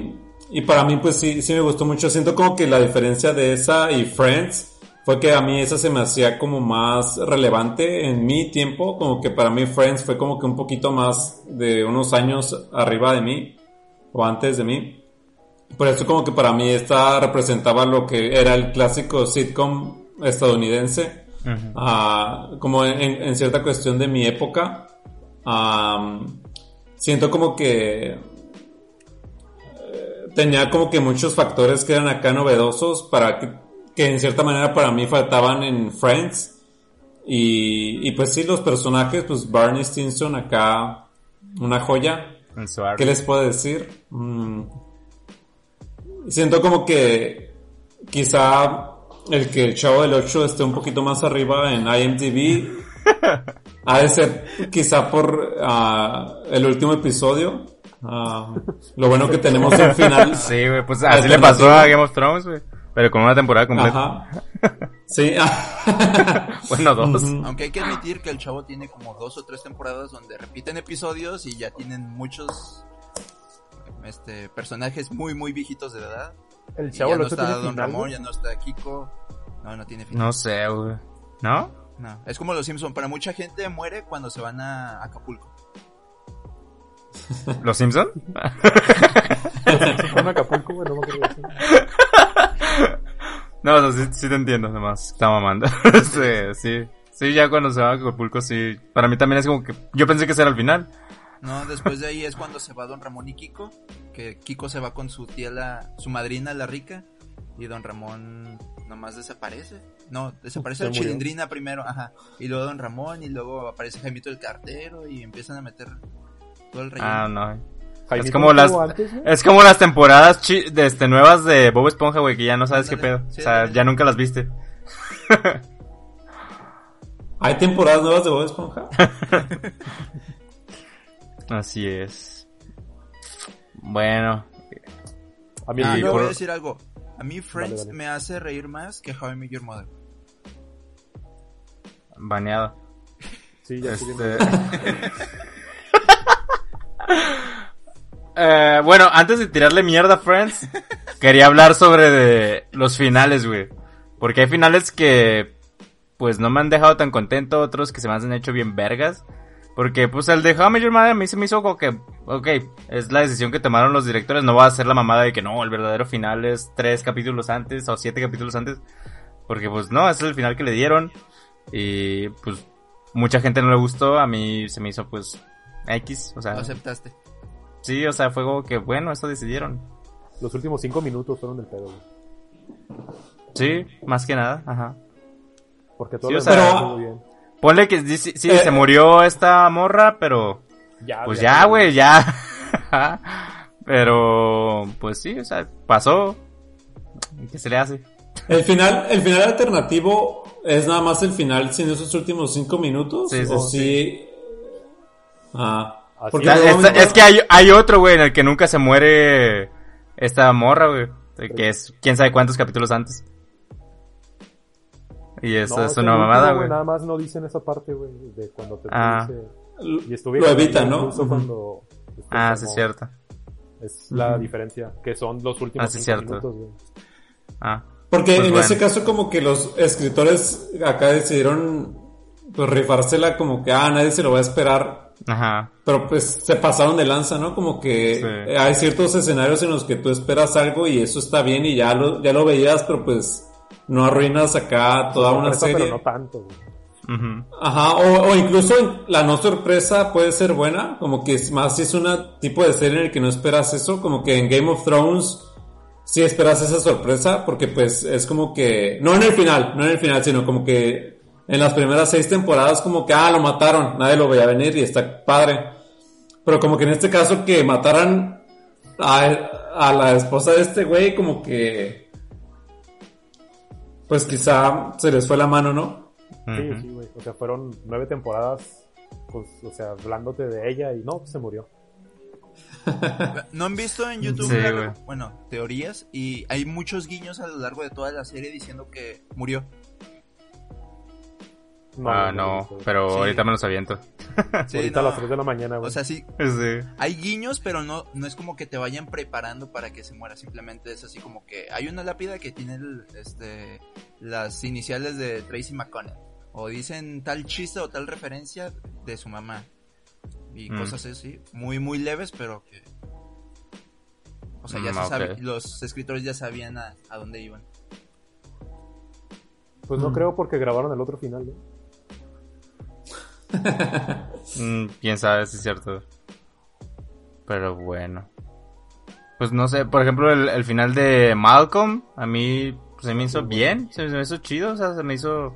y para mí, pues sí, sí me gustó mucho. Siento como que la diferencia de esa y Friends fue que a mí esa se me hacía como más relevante en mi tiempo. Como que para mí Friends fue como que un poquito más de unos años arriba de mí o antes de mí. Por eso como que para mí esta representaba lo que era el clásico sitcom estadounidense. Ah, como en, en cierta cuestión de mi época. Am, siento como que eh, tenía como que muchos factores que eran acá novedosos para que, que en cierta manera para mí faltaban en Friends. Y, y pues sí, los personajes, pues Barney Stinson acá, una joya. ¿Qué les puedo decir? Mm, siento como que quizá el que el Chavo del 8 esté un poquito más arriba en IMDb ha de ser quizá por ah, el último episodio. Ah, lo bueno que tenemos un final. Sí, güey, pues así le pasó a Game of Thrones, güey. Pero con una temporada completa. Ajá. Sí. Bueno, dos. Aunque hay que admitir que el chavo tiene como dos o tres temporadas donde repiten episodios y ya tienen muchos este personajes muy muy viejitos de edad. El chavo ya lo no está Don final, Ramón, güey. ya no está Kiko. No, no tiene final. No sé, güey. ¿No? No. Es como los Simpson, para mucha gente muere cuando se van a Acapulco. ¿Los Simpson? A Acapulco, güey, no. No, o sea, sí, sí te entiendo, nomás. Está mamando. sí, sí. Sí, ya cuando se va a Acapulco, sí. Para mí también es como que. Yo pensé que ese era el final. No, después de ahí es cuando se va Don Ramón y Kiko, que Kiko se va con su tía la su madrina la rica y Don Ramón nomás desaparece. No, desaparece la murió. chilindrina primero, ajá. Y luego Don Ramón y luego aparece Jaimito el cartero y empiezan a meter todo el relleno. Ah, no. Jaimito Es como las. antes. Es como las temporadas chi- de este, nuevas de Bob Esponja, güey, que ya no sabes qué pedo. Sí, o sea, ya nunca las viste. ¿Hay temporadas nuevas de Bob Esponja? Así es. Bueno. A mí Ah, yo video- voy a por- decir algo. A mí Friends me hace reír más que How I Met Your Mother. Baneado. Sí, ya Este... Eh, bueno, antes de tirarle mierda a Friends, quería hablar sobre de los finales, güey. Porque hay finales que, pues, no me han dejado tan contento, otros que se me han hecho bien vergas. Porque, pues, el de How Your Mother a mí se me hizo como que, ok, es la decisión que tomaron los directores, no va a ser la mamada de que no, el verdadero final es tres capítulos antes o siete capítulos antes. Porque, pues, no, ese es el final que le dieron. Y, pues, mucha gente no le gustó, a mí se me hizo, pues, X, o sea... Lo aceptaste. Sí, o sea, fue como que, bueno, esto decidieron. Los últimos cinco minutos fueron del pedo, güey. Sí, más que nada, ajá. Porque todo Sí, lo o sea, pero- muy bien. Ponle que sí, Eh. se murió esta morra, pero Ya, pues ya, güey, ya. pero pues sí, o sea, pasó. ¿Qué se le hace? El final, el final alternativo es nada más el final sin esos últimos cinco minutos. Sí, sí, o sí. sí. Ah. Porque es que hay, hay otro, güey, en el que nunca se muere esta morra, güey. Que es quién sabe cuántos capítulos antes. Y eso No, es una mamada, güey. Nada más no dicen esa parte, güey, de cuando te Ah. dice... Y estuvieron lo evita, ahí ¿no? incluso Ujú. cuando... Ah, sí, es cierto. Es la diferencia, que son los últimos Ah, sí, cinco cierto. minutos, güey. Ah. Porque Pues en bueno. ese caso como que los escritores acá decidieron pues rifársela como que ah nadie se lo va a esperar Ajá. pero pues se pasaron de lanza no como que Sí. hay ciertos escenarios en los que tú esperas algo y eso está bien y ya lo ya lo veías pero pues no arruinas acá toda una Sorpresa, serie Pero no tanto. Ajá, o, o incluso la no sorpresa puede ser buena, como que es más si es un tipo de serie en el que no esperas eso, como que en Game of Thrones sí esperas esa sorpresa, porque pues es como que, no en el final, no en el final, sino como que en las primeras seis temporadas como que, ah, lo mataron, nadie lo veía venir y está padre. Pero como que en este caso que mataran a, a la esposa de este güey, como que... pues quizá se les fue la mano, ¿no? Sí, sí, güey. O sea, fueron nueve temporadas, pues, o sea, hablándote de ella y no, se murió. ¿No han visto en YouTube, Sí, la- güey. bueno, teorías? Y hay muchos guiños a lo largo de toda la serie diciendo que murió. Ah, no, visto, güey. pero Sí. ahorita me los aviento. Sí, Ahorita a no. las 3 de la mañana, güey. O sea, sí, Sí. hay guiños, pero no, no es como que te vayan preparando para que se muera. Simplemente es así como que hay una lápida que tiene el- este, las iniciales de Tracy McConnell. O dicen tal chiste o tal referencia de su mamá. Y Mm. cosas así, muy, muy leves, pero que... O sea, ya Mm, se sabe, los escritores ya sabían a, a dónde iban. Pues no Mm. creo porque grabaron el otro final, güey. Mm, quién sabe si es cierto. Pero bueno. Pues no sé, por ejemplo, el, el final de Malcolm, a mí se me hizo bien, se me hizo chido, o sea, se me hizo...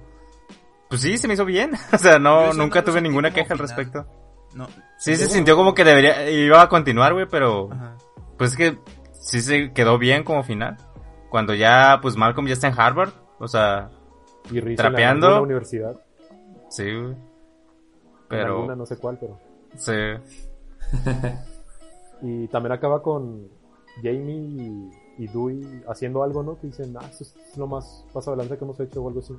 Pues sí, se me hizo bien. O sea, no, nunca tuve ninguna queja al respecto. No, Sí, se sintió como que debería, iba a continuar, güey, pero Ajá. pues es que sí se quedó bien como final. Cuando ya, pues Malcolm ya está en Harvard, o sea, Y Trapeando. en la universidad. sí, güey. En Pero, alguna, no sé cuál, pero. sí. Y también acaba con Jamie y, y Dewey haciendo algo, ¿no? Que dicen, ah, eso es lo más paso adelante que hemos hecho o algo así.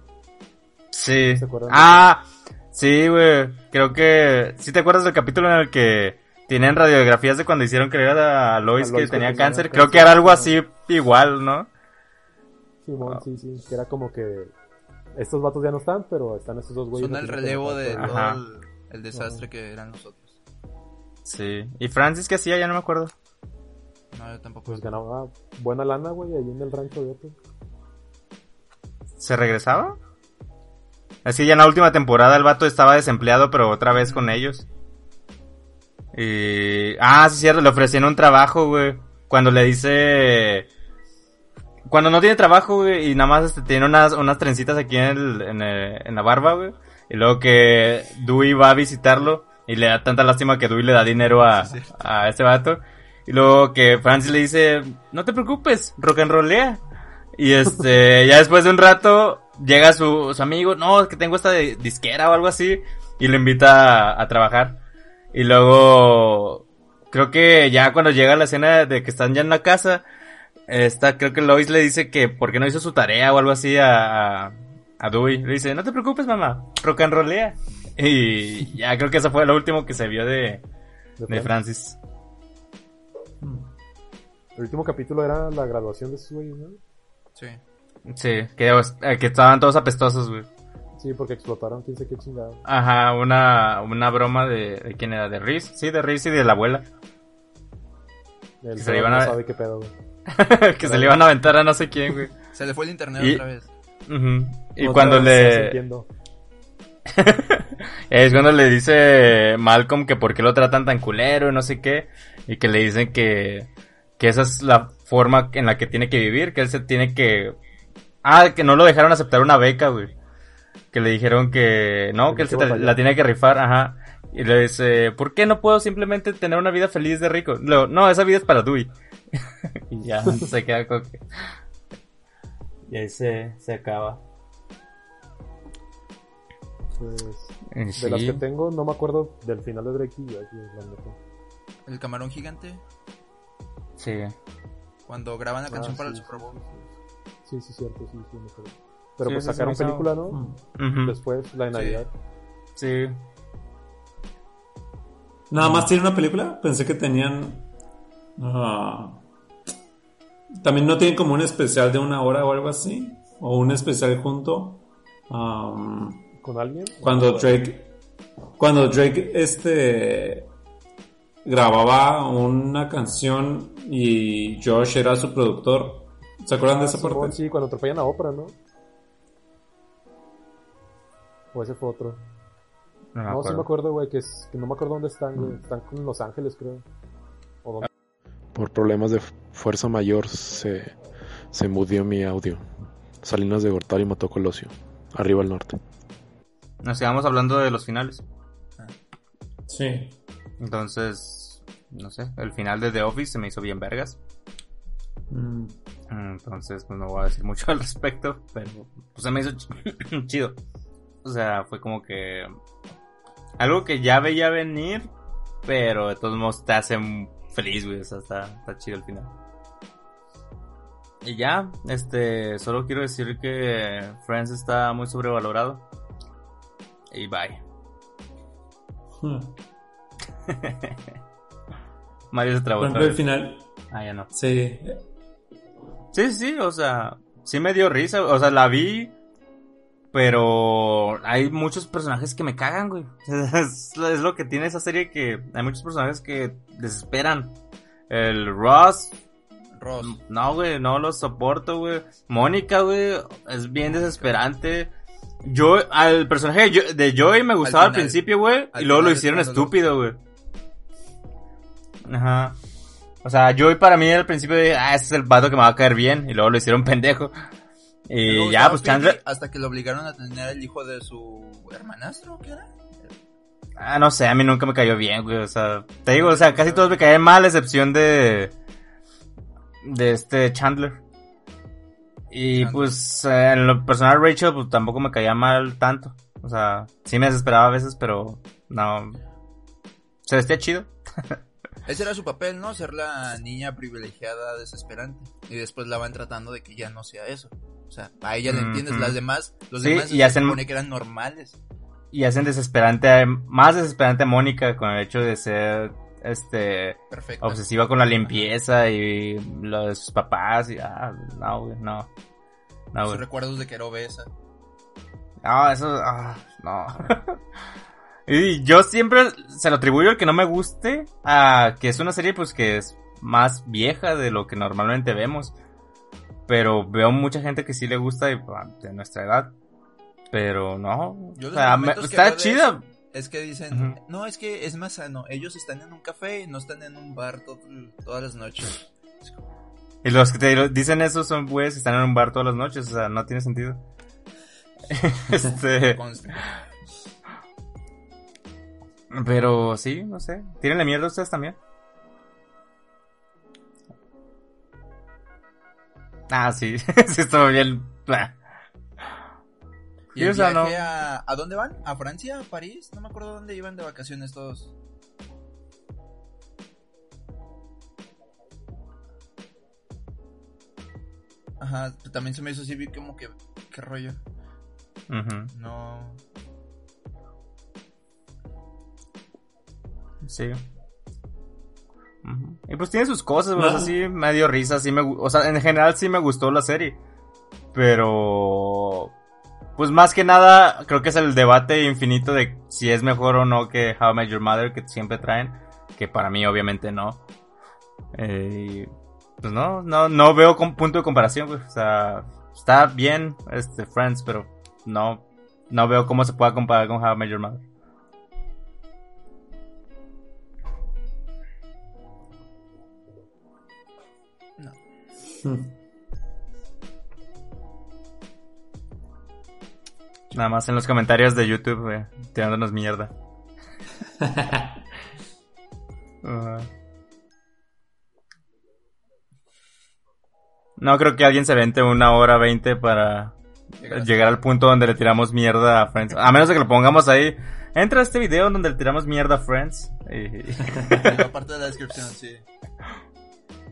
Sí. ¿Se acuerdan? Ah, sí, güey. Creo que... ¿Sí te acuerdas del capítulo en el que tienen radiografías de cuando hicieron creer a Lois A que Lois que tenía tenía cáncer? cáncer, Creo que era algo así igual, ¿no? Simón, Ah. sí, sí. Que era como que estos vatos ya no están, pero están estos dos güeyes. Son el relevo de todo el, el desastre que eran los otros. Sí. ¿Y Francis qué hacía? Ya no me acuerdo. No, yo tampoco. Pues ganaba buena lana, güey, ahí en el rancho de otro. ¿Se regresaba? Así ya en la última temporada el vato estaba desempleado, pero otra vez con ellos. Y... Ah, sí, cierto, le ofrecieron un trabajo, güey. Cuando le dice... Cuando no tiene trabajo, güey, y nada más este, tiene unas, unas trencitas aquí en, el, en, el- en la barba, güey. Y luego que Dewey va a visitarlo y le da tanta lástima que Dewey le da dinero a, Sí, a ese vato. Y luego que Francis le dice, no te preocupes, rock and rollea. Y este, ya después de un rato, llega su, su amigo, no, es que tengo esta de- disquera o algo así, y lo invita a, a trabajar. Y luego, creo que ya cuando llega la escena de que están ya en la casa, esta, creo que Lois le dice que por qué no hizo su tarea o algo así a, a, a Dewey. Le dice, no te preocupes mamá, rock and rollea. Y ya creo que eso fue lo último que se vio de, de de Francis. Francis. El último capítulo era la graduación de esos güeyes, ¿no? Sí. Sí, que, que estaban todos apestosos, güey. Sí, porque explotaron, quién sé qué chingado. Ajá, una, una broma de, de quién era, de Riz, sí, de Riz y de la abuela, El se le iban no a- sabe qué pedo, güey. que se le iban a aventar a no sé quién, güey. Se le fue el internet Y- otra vez. Y Otra cuando le, es cuando le dice Malcolm que por qué lo tratan tan culero y no sé qué, y que le dicen que, que esa es la forma en la que tiene que vivir, que él se tiene que, ah, que no lo dejaron aceptar una beca, güey. Que le dijeron que no, Que él se la tiene que rifar, ajá. Y le dice, ¿por qué no puedo simplemente tener una vida feliz de rico? Luego, no, esa vida es para Dewey. y ya, se queda con que... Y ahí se, se acaba. Pues, de las que tengo, no me acuerdo del final de Drake y la neta. El camarón gigante. Sí. Cuando graban la canción Ah, para sí, el Super Bowl. Sí, sí, cierto, sí, sí, me acuerdo. Pero Sí, pues sacaron película, ¿no? Después, la de Sí. Navidad. Sí. Nada más tiene una película. Pensé que tenían. ah, también no tienen como un especial de una hora o algo así. O un especial junto. Am, ¿Con alguien? cuando Drake. Cuando Drake este. Grababa una canción y Josh era su productor. ¿Se acuerdan de esa parte? Sí, cuando atropellan a Oprah, ¿no? O ese fue otro. No sí acuerdo. me acuerdo, güey, que, es- que no me acuerdo dónde están, güey. Están en Los Ángeles, creo. Por problemas de fu- fuerza mayor se, se mudió mi audio. Salinas de Gortari mató Colosio. Arriba al norte. Nos quedamos hablando de los finales. Sí. Entonces, no sé, el final de The Office se me hizo bien vergas. Mm. Entonces, pues no voy a decir mucho al respecto, pero pues se me hizo ch- chido. O sea, fue como que algo que ya veía venir, pero de todos modos te hace feliz, güey. O sea, está, está chido el final. Y ya, este, solo quiero decir que Friends está muy sobrevalorado. Y bye. Hmm. Mario se Por trabó. ejemplo, el final. Ah, ya no. Sí. Sí, sí, o sea, sí me dio risa, o sea, la vi, pero hay muchos personajes que me cagan, güey. Es, es lo que tiene esa serie que hay muchos personajes que desesperan. El Ross, Ross. no, güey, no lo soporto, güey. Mónica, güey, es bien desesperante. Yo, al personaje de Jo- de Joey me gustaba al, final. principio, güey, Al y luego lo hicieron estúpido, güey. Ajá. O sea, Joey para mí al principio de, ah, ese es el vato que me va a caer bien, y luego lo hicieron pendejo. Y ya, pues Chandler, Hasta que lo obligaron a tener el hijo de su hermanastro, ¿qué era? ah, no sé, a mí nunca me cayó bien, güey, o sea, te digo, o sea, casi todos me caían mal, a excepción de, de este Chandler. Y Chandler. pues, eh, en lo personal Rachel, pues tampoco me caía mal tanto. O sea, sí me desesperaba a veces, pero no. Se vestía chido. Ese era su papel, ¿no? Ser la niña privilegiada, desesperante. Y después la van tratando de que ya no sea eso. O sea, a ella le entiendes, las demás, los Sí, demás y se hacen- supone que eran normales. Y hacen desesperante, a- más desesperante a Mónica con el hecho de ser, este, Perfecto. obsesiva con la limpieza y lo de sus papás. Y, ah, no, no. No, Sus recuerdos de que era obesa. No, eso, ah, no. y yo siempre se lo atribuyo al que no me guste a que es una serie pues que es más vieja de lo que normalmente vemos. Pero veo mucha gente que sí le gusta y, ah, de nuestra edad. Pero no. Yo o sea, me- está de chida. Es que dicen, no, es que es más sano. Ellos están en un café y no están en un bar todo- todas las noches. Y los que te dicen eso son güeyes que están en un bar todas las noches. O sea, no tiene sentido. este. Pero sí, no sé. Tírenle mierda a ustedes también. Ah, sí. sí, estuvo bien. Y el viaje no- a, ¿a dónde van? ¿A Francia? ¿A París? No me acuerdo dónde iban de vacaciones todos. Ajá, también se me hizo así, vi como que, qué rollo. Ujú, No, Sí. Y pues tiene sus cosas, güey, o sea, No. sí me dio risa, sí me, o sea, en general sí me gustó la serie. Pero, pues más que nada, creo que es el debate infinito de si es mejor o no que How I Met Your Mother que siempre traen, que para mí obviamente no. Eh, pues no, no, no veo con punto de comparación, güey, o sea, está bien, este, Friends, pero no, no veo cómo se pueda comparar con How I Met Your Mother. Hmm. Nada más en los comentarios de YouTube, tirándonos mierda. No creo que alguien se vente una hora veinte para Llegar llegar al punto donde le tiramos mierda a Friends. A menos de que lo pongamos ahí. Entra a este video donde le tiramos mierda a Friends. Y, aparte de la descripción, sí.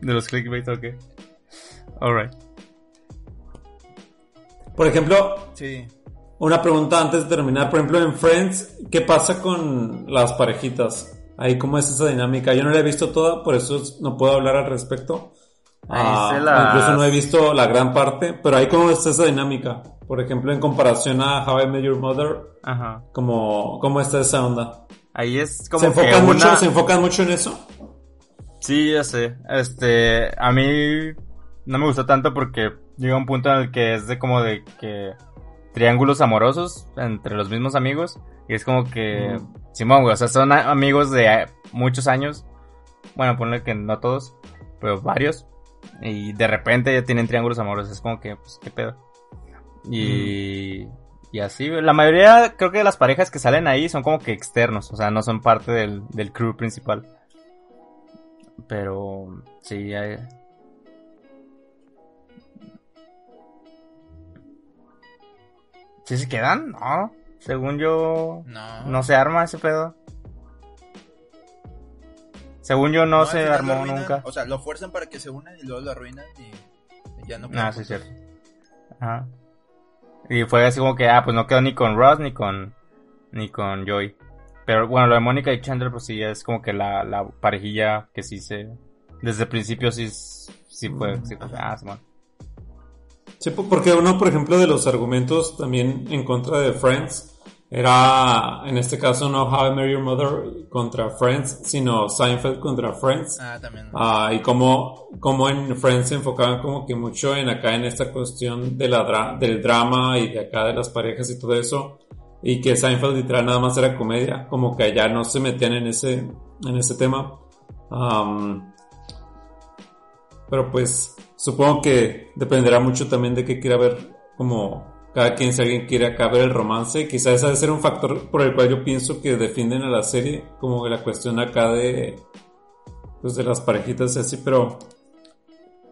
de los clickbait, ok. Alright. Por ejemplo, Sí. una pregunta antes de terminar. Por ejemplo, en Friends, ¿qué pasa con las parejitas? Ahí, ¿cómo es esa dinámica? Yo no la he visto toda, por eso no puedo hablar al respecto. Ahí Ah, se las- Incluso no he visto la gran parte, pero ahí cómo está esa dinámica. Por ejemplo, en comparación a How I Met Your Mother, Ajá. ¿cómo, cómo está esa onda? Ahí es como ¿Se que enfocan, mucho, una- ¿Se enfocan mucho en eso? Sí, ya sé. Este, a mí no me gustó tanto porque llega un punto en el que es de como de que triángulos amorosos entre los mismos amigos y es como que Mm. Simón, güey, o sea, son amigos de muchos años. Bueno, ponle que no todos, pero varios y de repente ya tienen triángulos amorosos, es como que pues qué pedo. Y y así, la mayoría creo que de las parejas que salen ahí son como que externos, o sea, no son parte del, del crew principal. Pero sí, hay- ¿Sí se quedan? No. Según yo, No. no se arma ese pedo. Según yo, no, se armó arruinan. nunca. O sea, lo fuerzan para que se unan y luego lo arruinan y ya no Ah, sí, es cierto. Ajá. Y fue así como que, ah, pues no quedó ni con Ross ni con, ni con Joy. Pero bueno, lo de Mónica y Chandler, pues sí, es como que la, la parejilla que sí se, desde el principio sí, sí fue, sí fue, ah, Simón. Sí, po- porque uno, por ejemplo, de los argumentos también en contra de Friends era, en este caso, no How I Met Your Mother contra Friends, sino Seinfeld contra Friends. Ah, también. Ah, y como, como en Friends se enfocaban como que mucho en acá en esta cuestión de la dra- del drama y de acá de las parejas y todo eso. Y que Seinfeld literal nada más era comedia. Como que allá no se metían en ese, en ese tema. Am, pero pues supongo que dependerá mucho también de qué quiera ver como cada quien si alguien quiere acá ver el romance. Quizás ese debe ser un factor por el cual yo pienso que defienden a la serie. Como la cuestión acá de pues de las parejitas y así, pero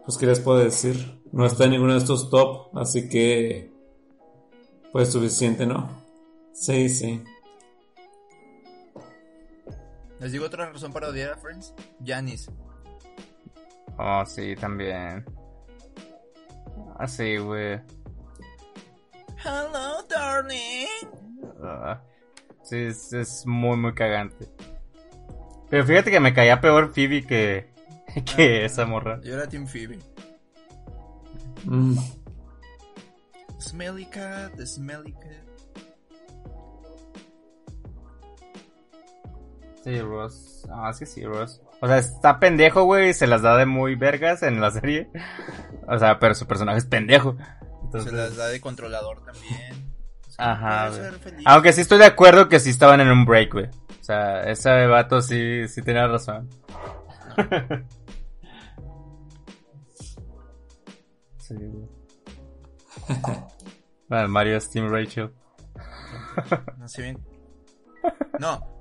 pues qué les puedo decir, no está en ninguno de estos top, así que pues suficiente, ¿no? Sí, sí. Les digo otra razón para odiar a Friends. Janice. Oh, sí, también. Ah, sí, güey. Hello, darling. Ah, sí, es, es muy, muy cagante. Pero fíjate que me caía peor Phoebe que, que esa morra. Yo era Team Phoebe. Mm, Smelly cat, the smelly cat. Sí, Ross. Ah, que sí, Ross. O sea, está pendejo, güey, y se las da de muy vergas en la serie. O sea, pero su personaje es pendejo. Entonces, Se las da de controlador también. O Ajá, ser feliz. Aunque sí estoy de acuerdo que sí estaban en un break, güey. O sea, ese vato sí, sí tenía razón. sí, güey. Bueno, Mario es Team Rachel. No sé bien. No.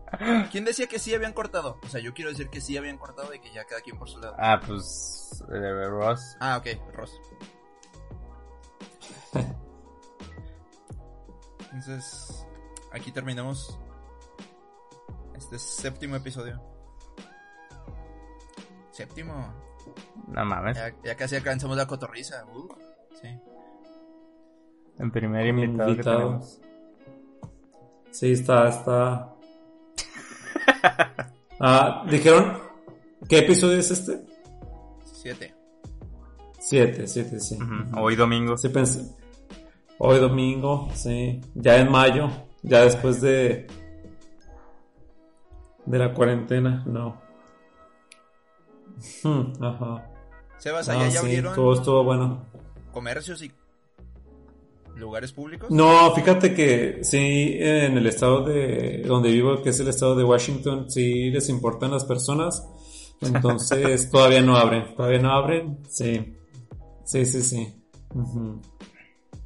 ¿Quién decía que sí habían cortado? O sea, yo quiero decir que sí habían cortado y que ya cada quien por su lado. Ah, pues. eh, Ross. Ah, ok, Ross. Entonces, aquí terminamos este séptimo episodio. Séptimo. No mames. Ya, ya casi alcanzamos la cotorriza. Uh, sí. El primer invitado, que Invitado. tenemos. sí, está, está. Ah, dijeron, ¿qué episodio es este? Siete. Siete, siete, sí. Hoy domingo. Sí pensé. Hoy domingo, sí. Ya en mayo, ya después de de la cuarentena, no. Hmm, Ajá. Sebas, Ah, allá ya sí, abrieron todo estuvo bueno. comercios y lugares públicos. No, fíjate que sí, en el estado de donde vivo, que es el estado de Washington, sí les importan las personas. Entonces todavía no abren, todavía no abren. Sí, sí, sí, sí.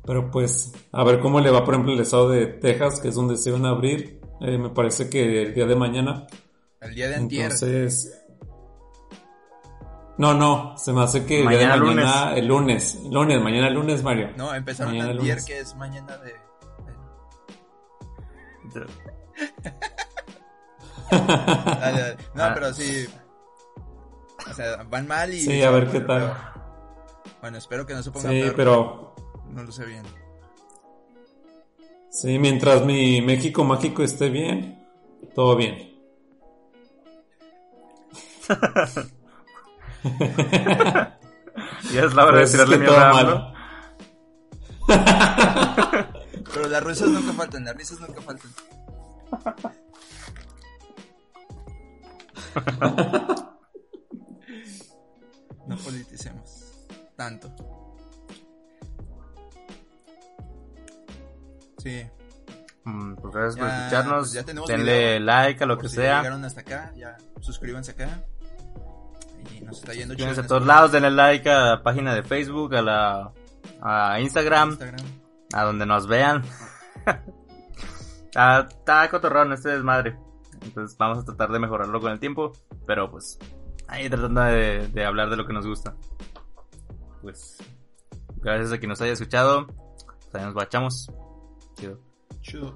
Pero pues, a ver cómo le va, por ejemplo, el estado de Texas, que es donde se van a abrir. Eh, me parece que el día de mañana. El día de antier. Entonces. No, no, se me hace que el Mañana día de mañana, el lunes. Lunes, mañana lunes, Mario. No, empezaron Mañana lunes. que es mañana de... Dale, dale. No, Ah. pero sí... O sea, van mal y... Sí, a ver qué tal. Bueno, espero que no se ponga Sí, peor. pero No lo sé bien. Sí, mientras mi México mágico esté bien, todo bien. Ya es la hora de es tirarle que mierda a AMLO. Pero las risas nunca faltan, las risas nunca faltan. No politicemos tanto. Sí, Mm, Pues gracias por escucharnos. pues ya tenemos Denle video. like a lo por que si sea. llegaron hasta acá, ya suscríbanse acá. Y nos está yendo chido a todos este lados, denle like a la página de Facebook, a la a Instagram, Instagram. a donde nos vean. Ah, Está cotorrón este desmadre. Entonces vamos a tratar de mejorarlo con el tiempo. Pero pues ahí tratando de, de hablar de lo que nos gusta. Pues gracias a quien nos haya escuchado. Pues ahí nos bachamos. chido. Chido.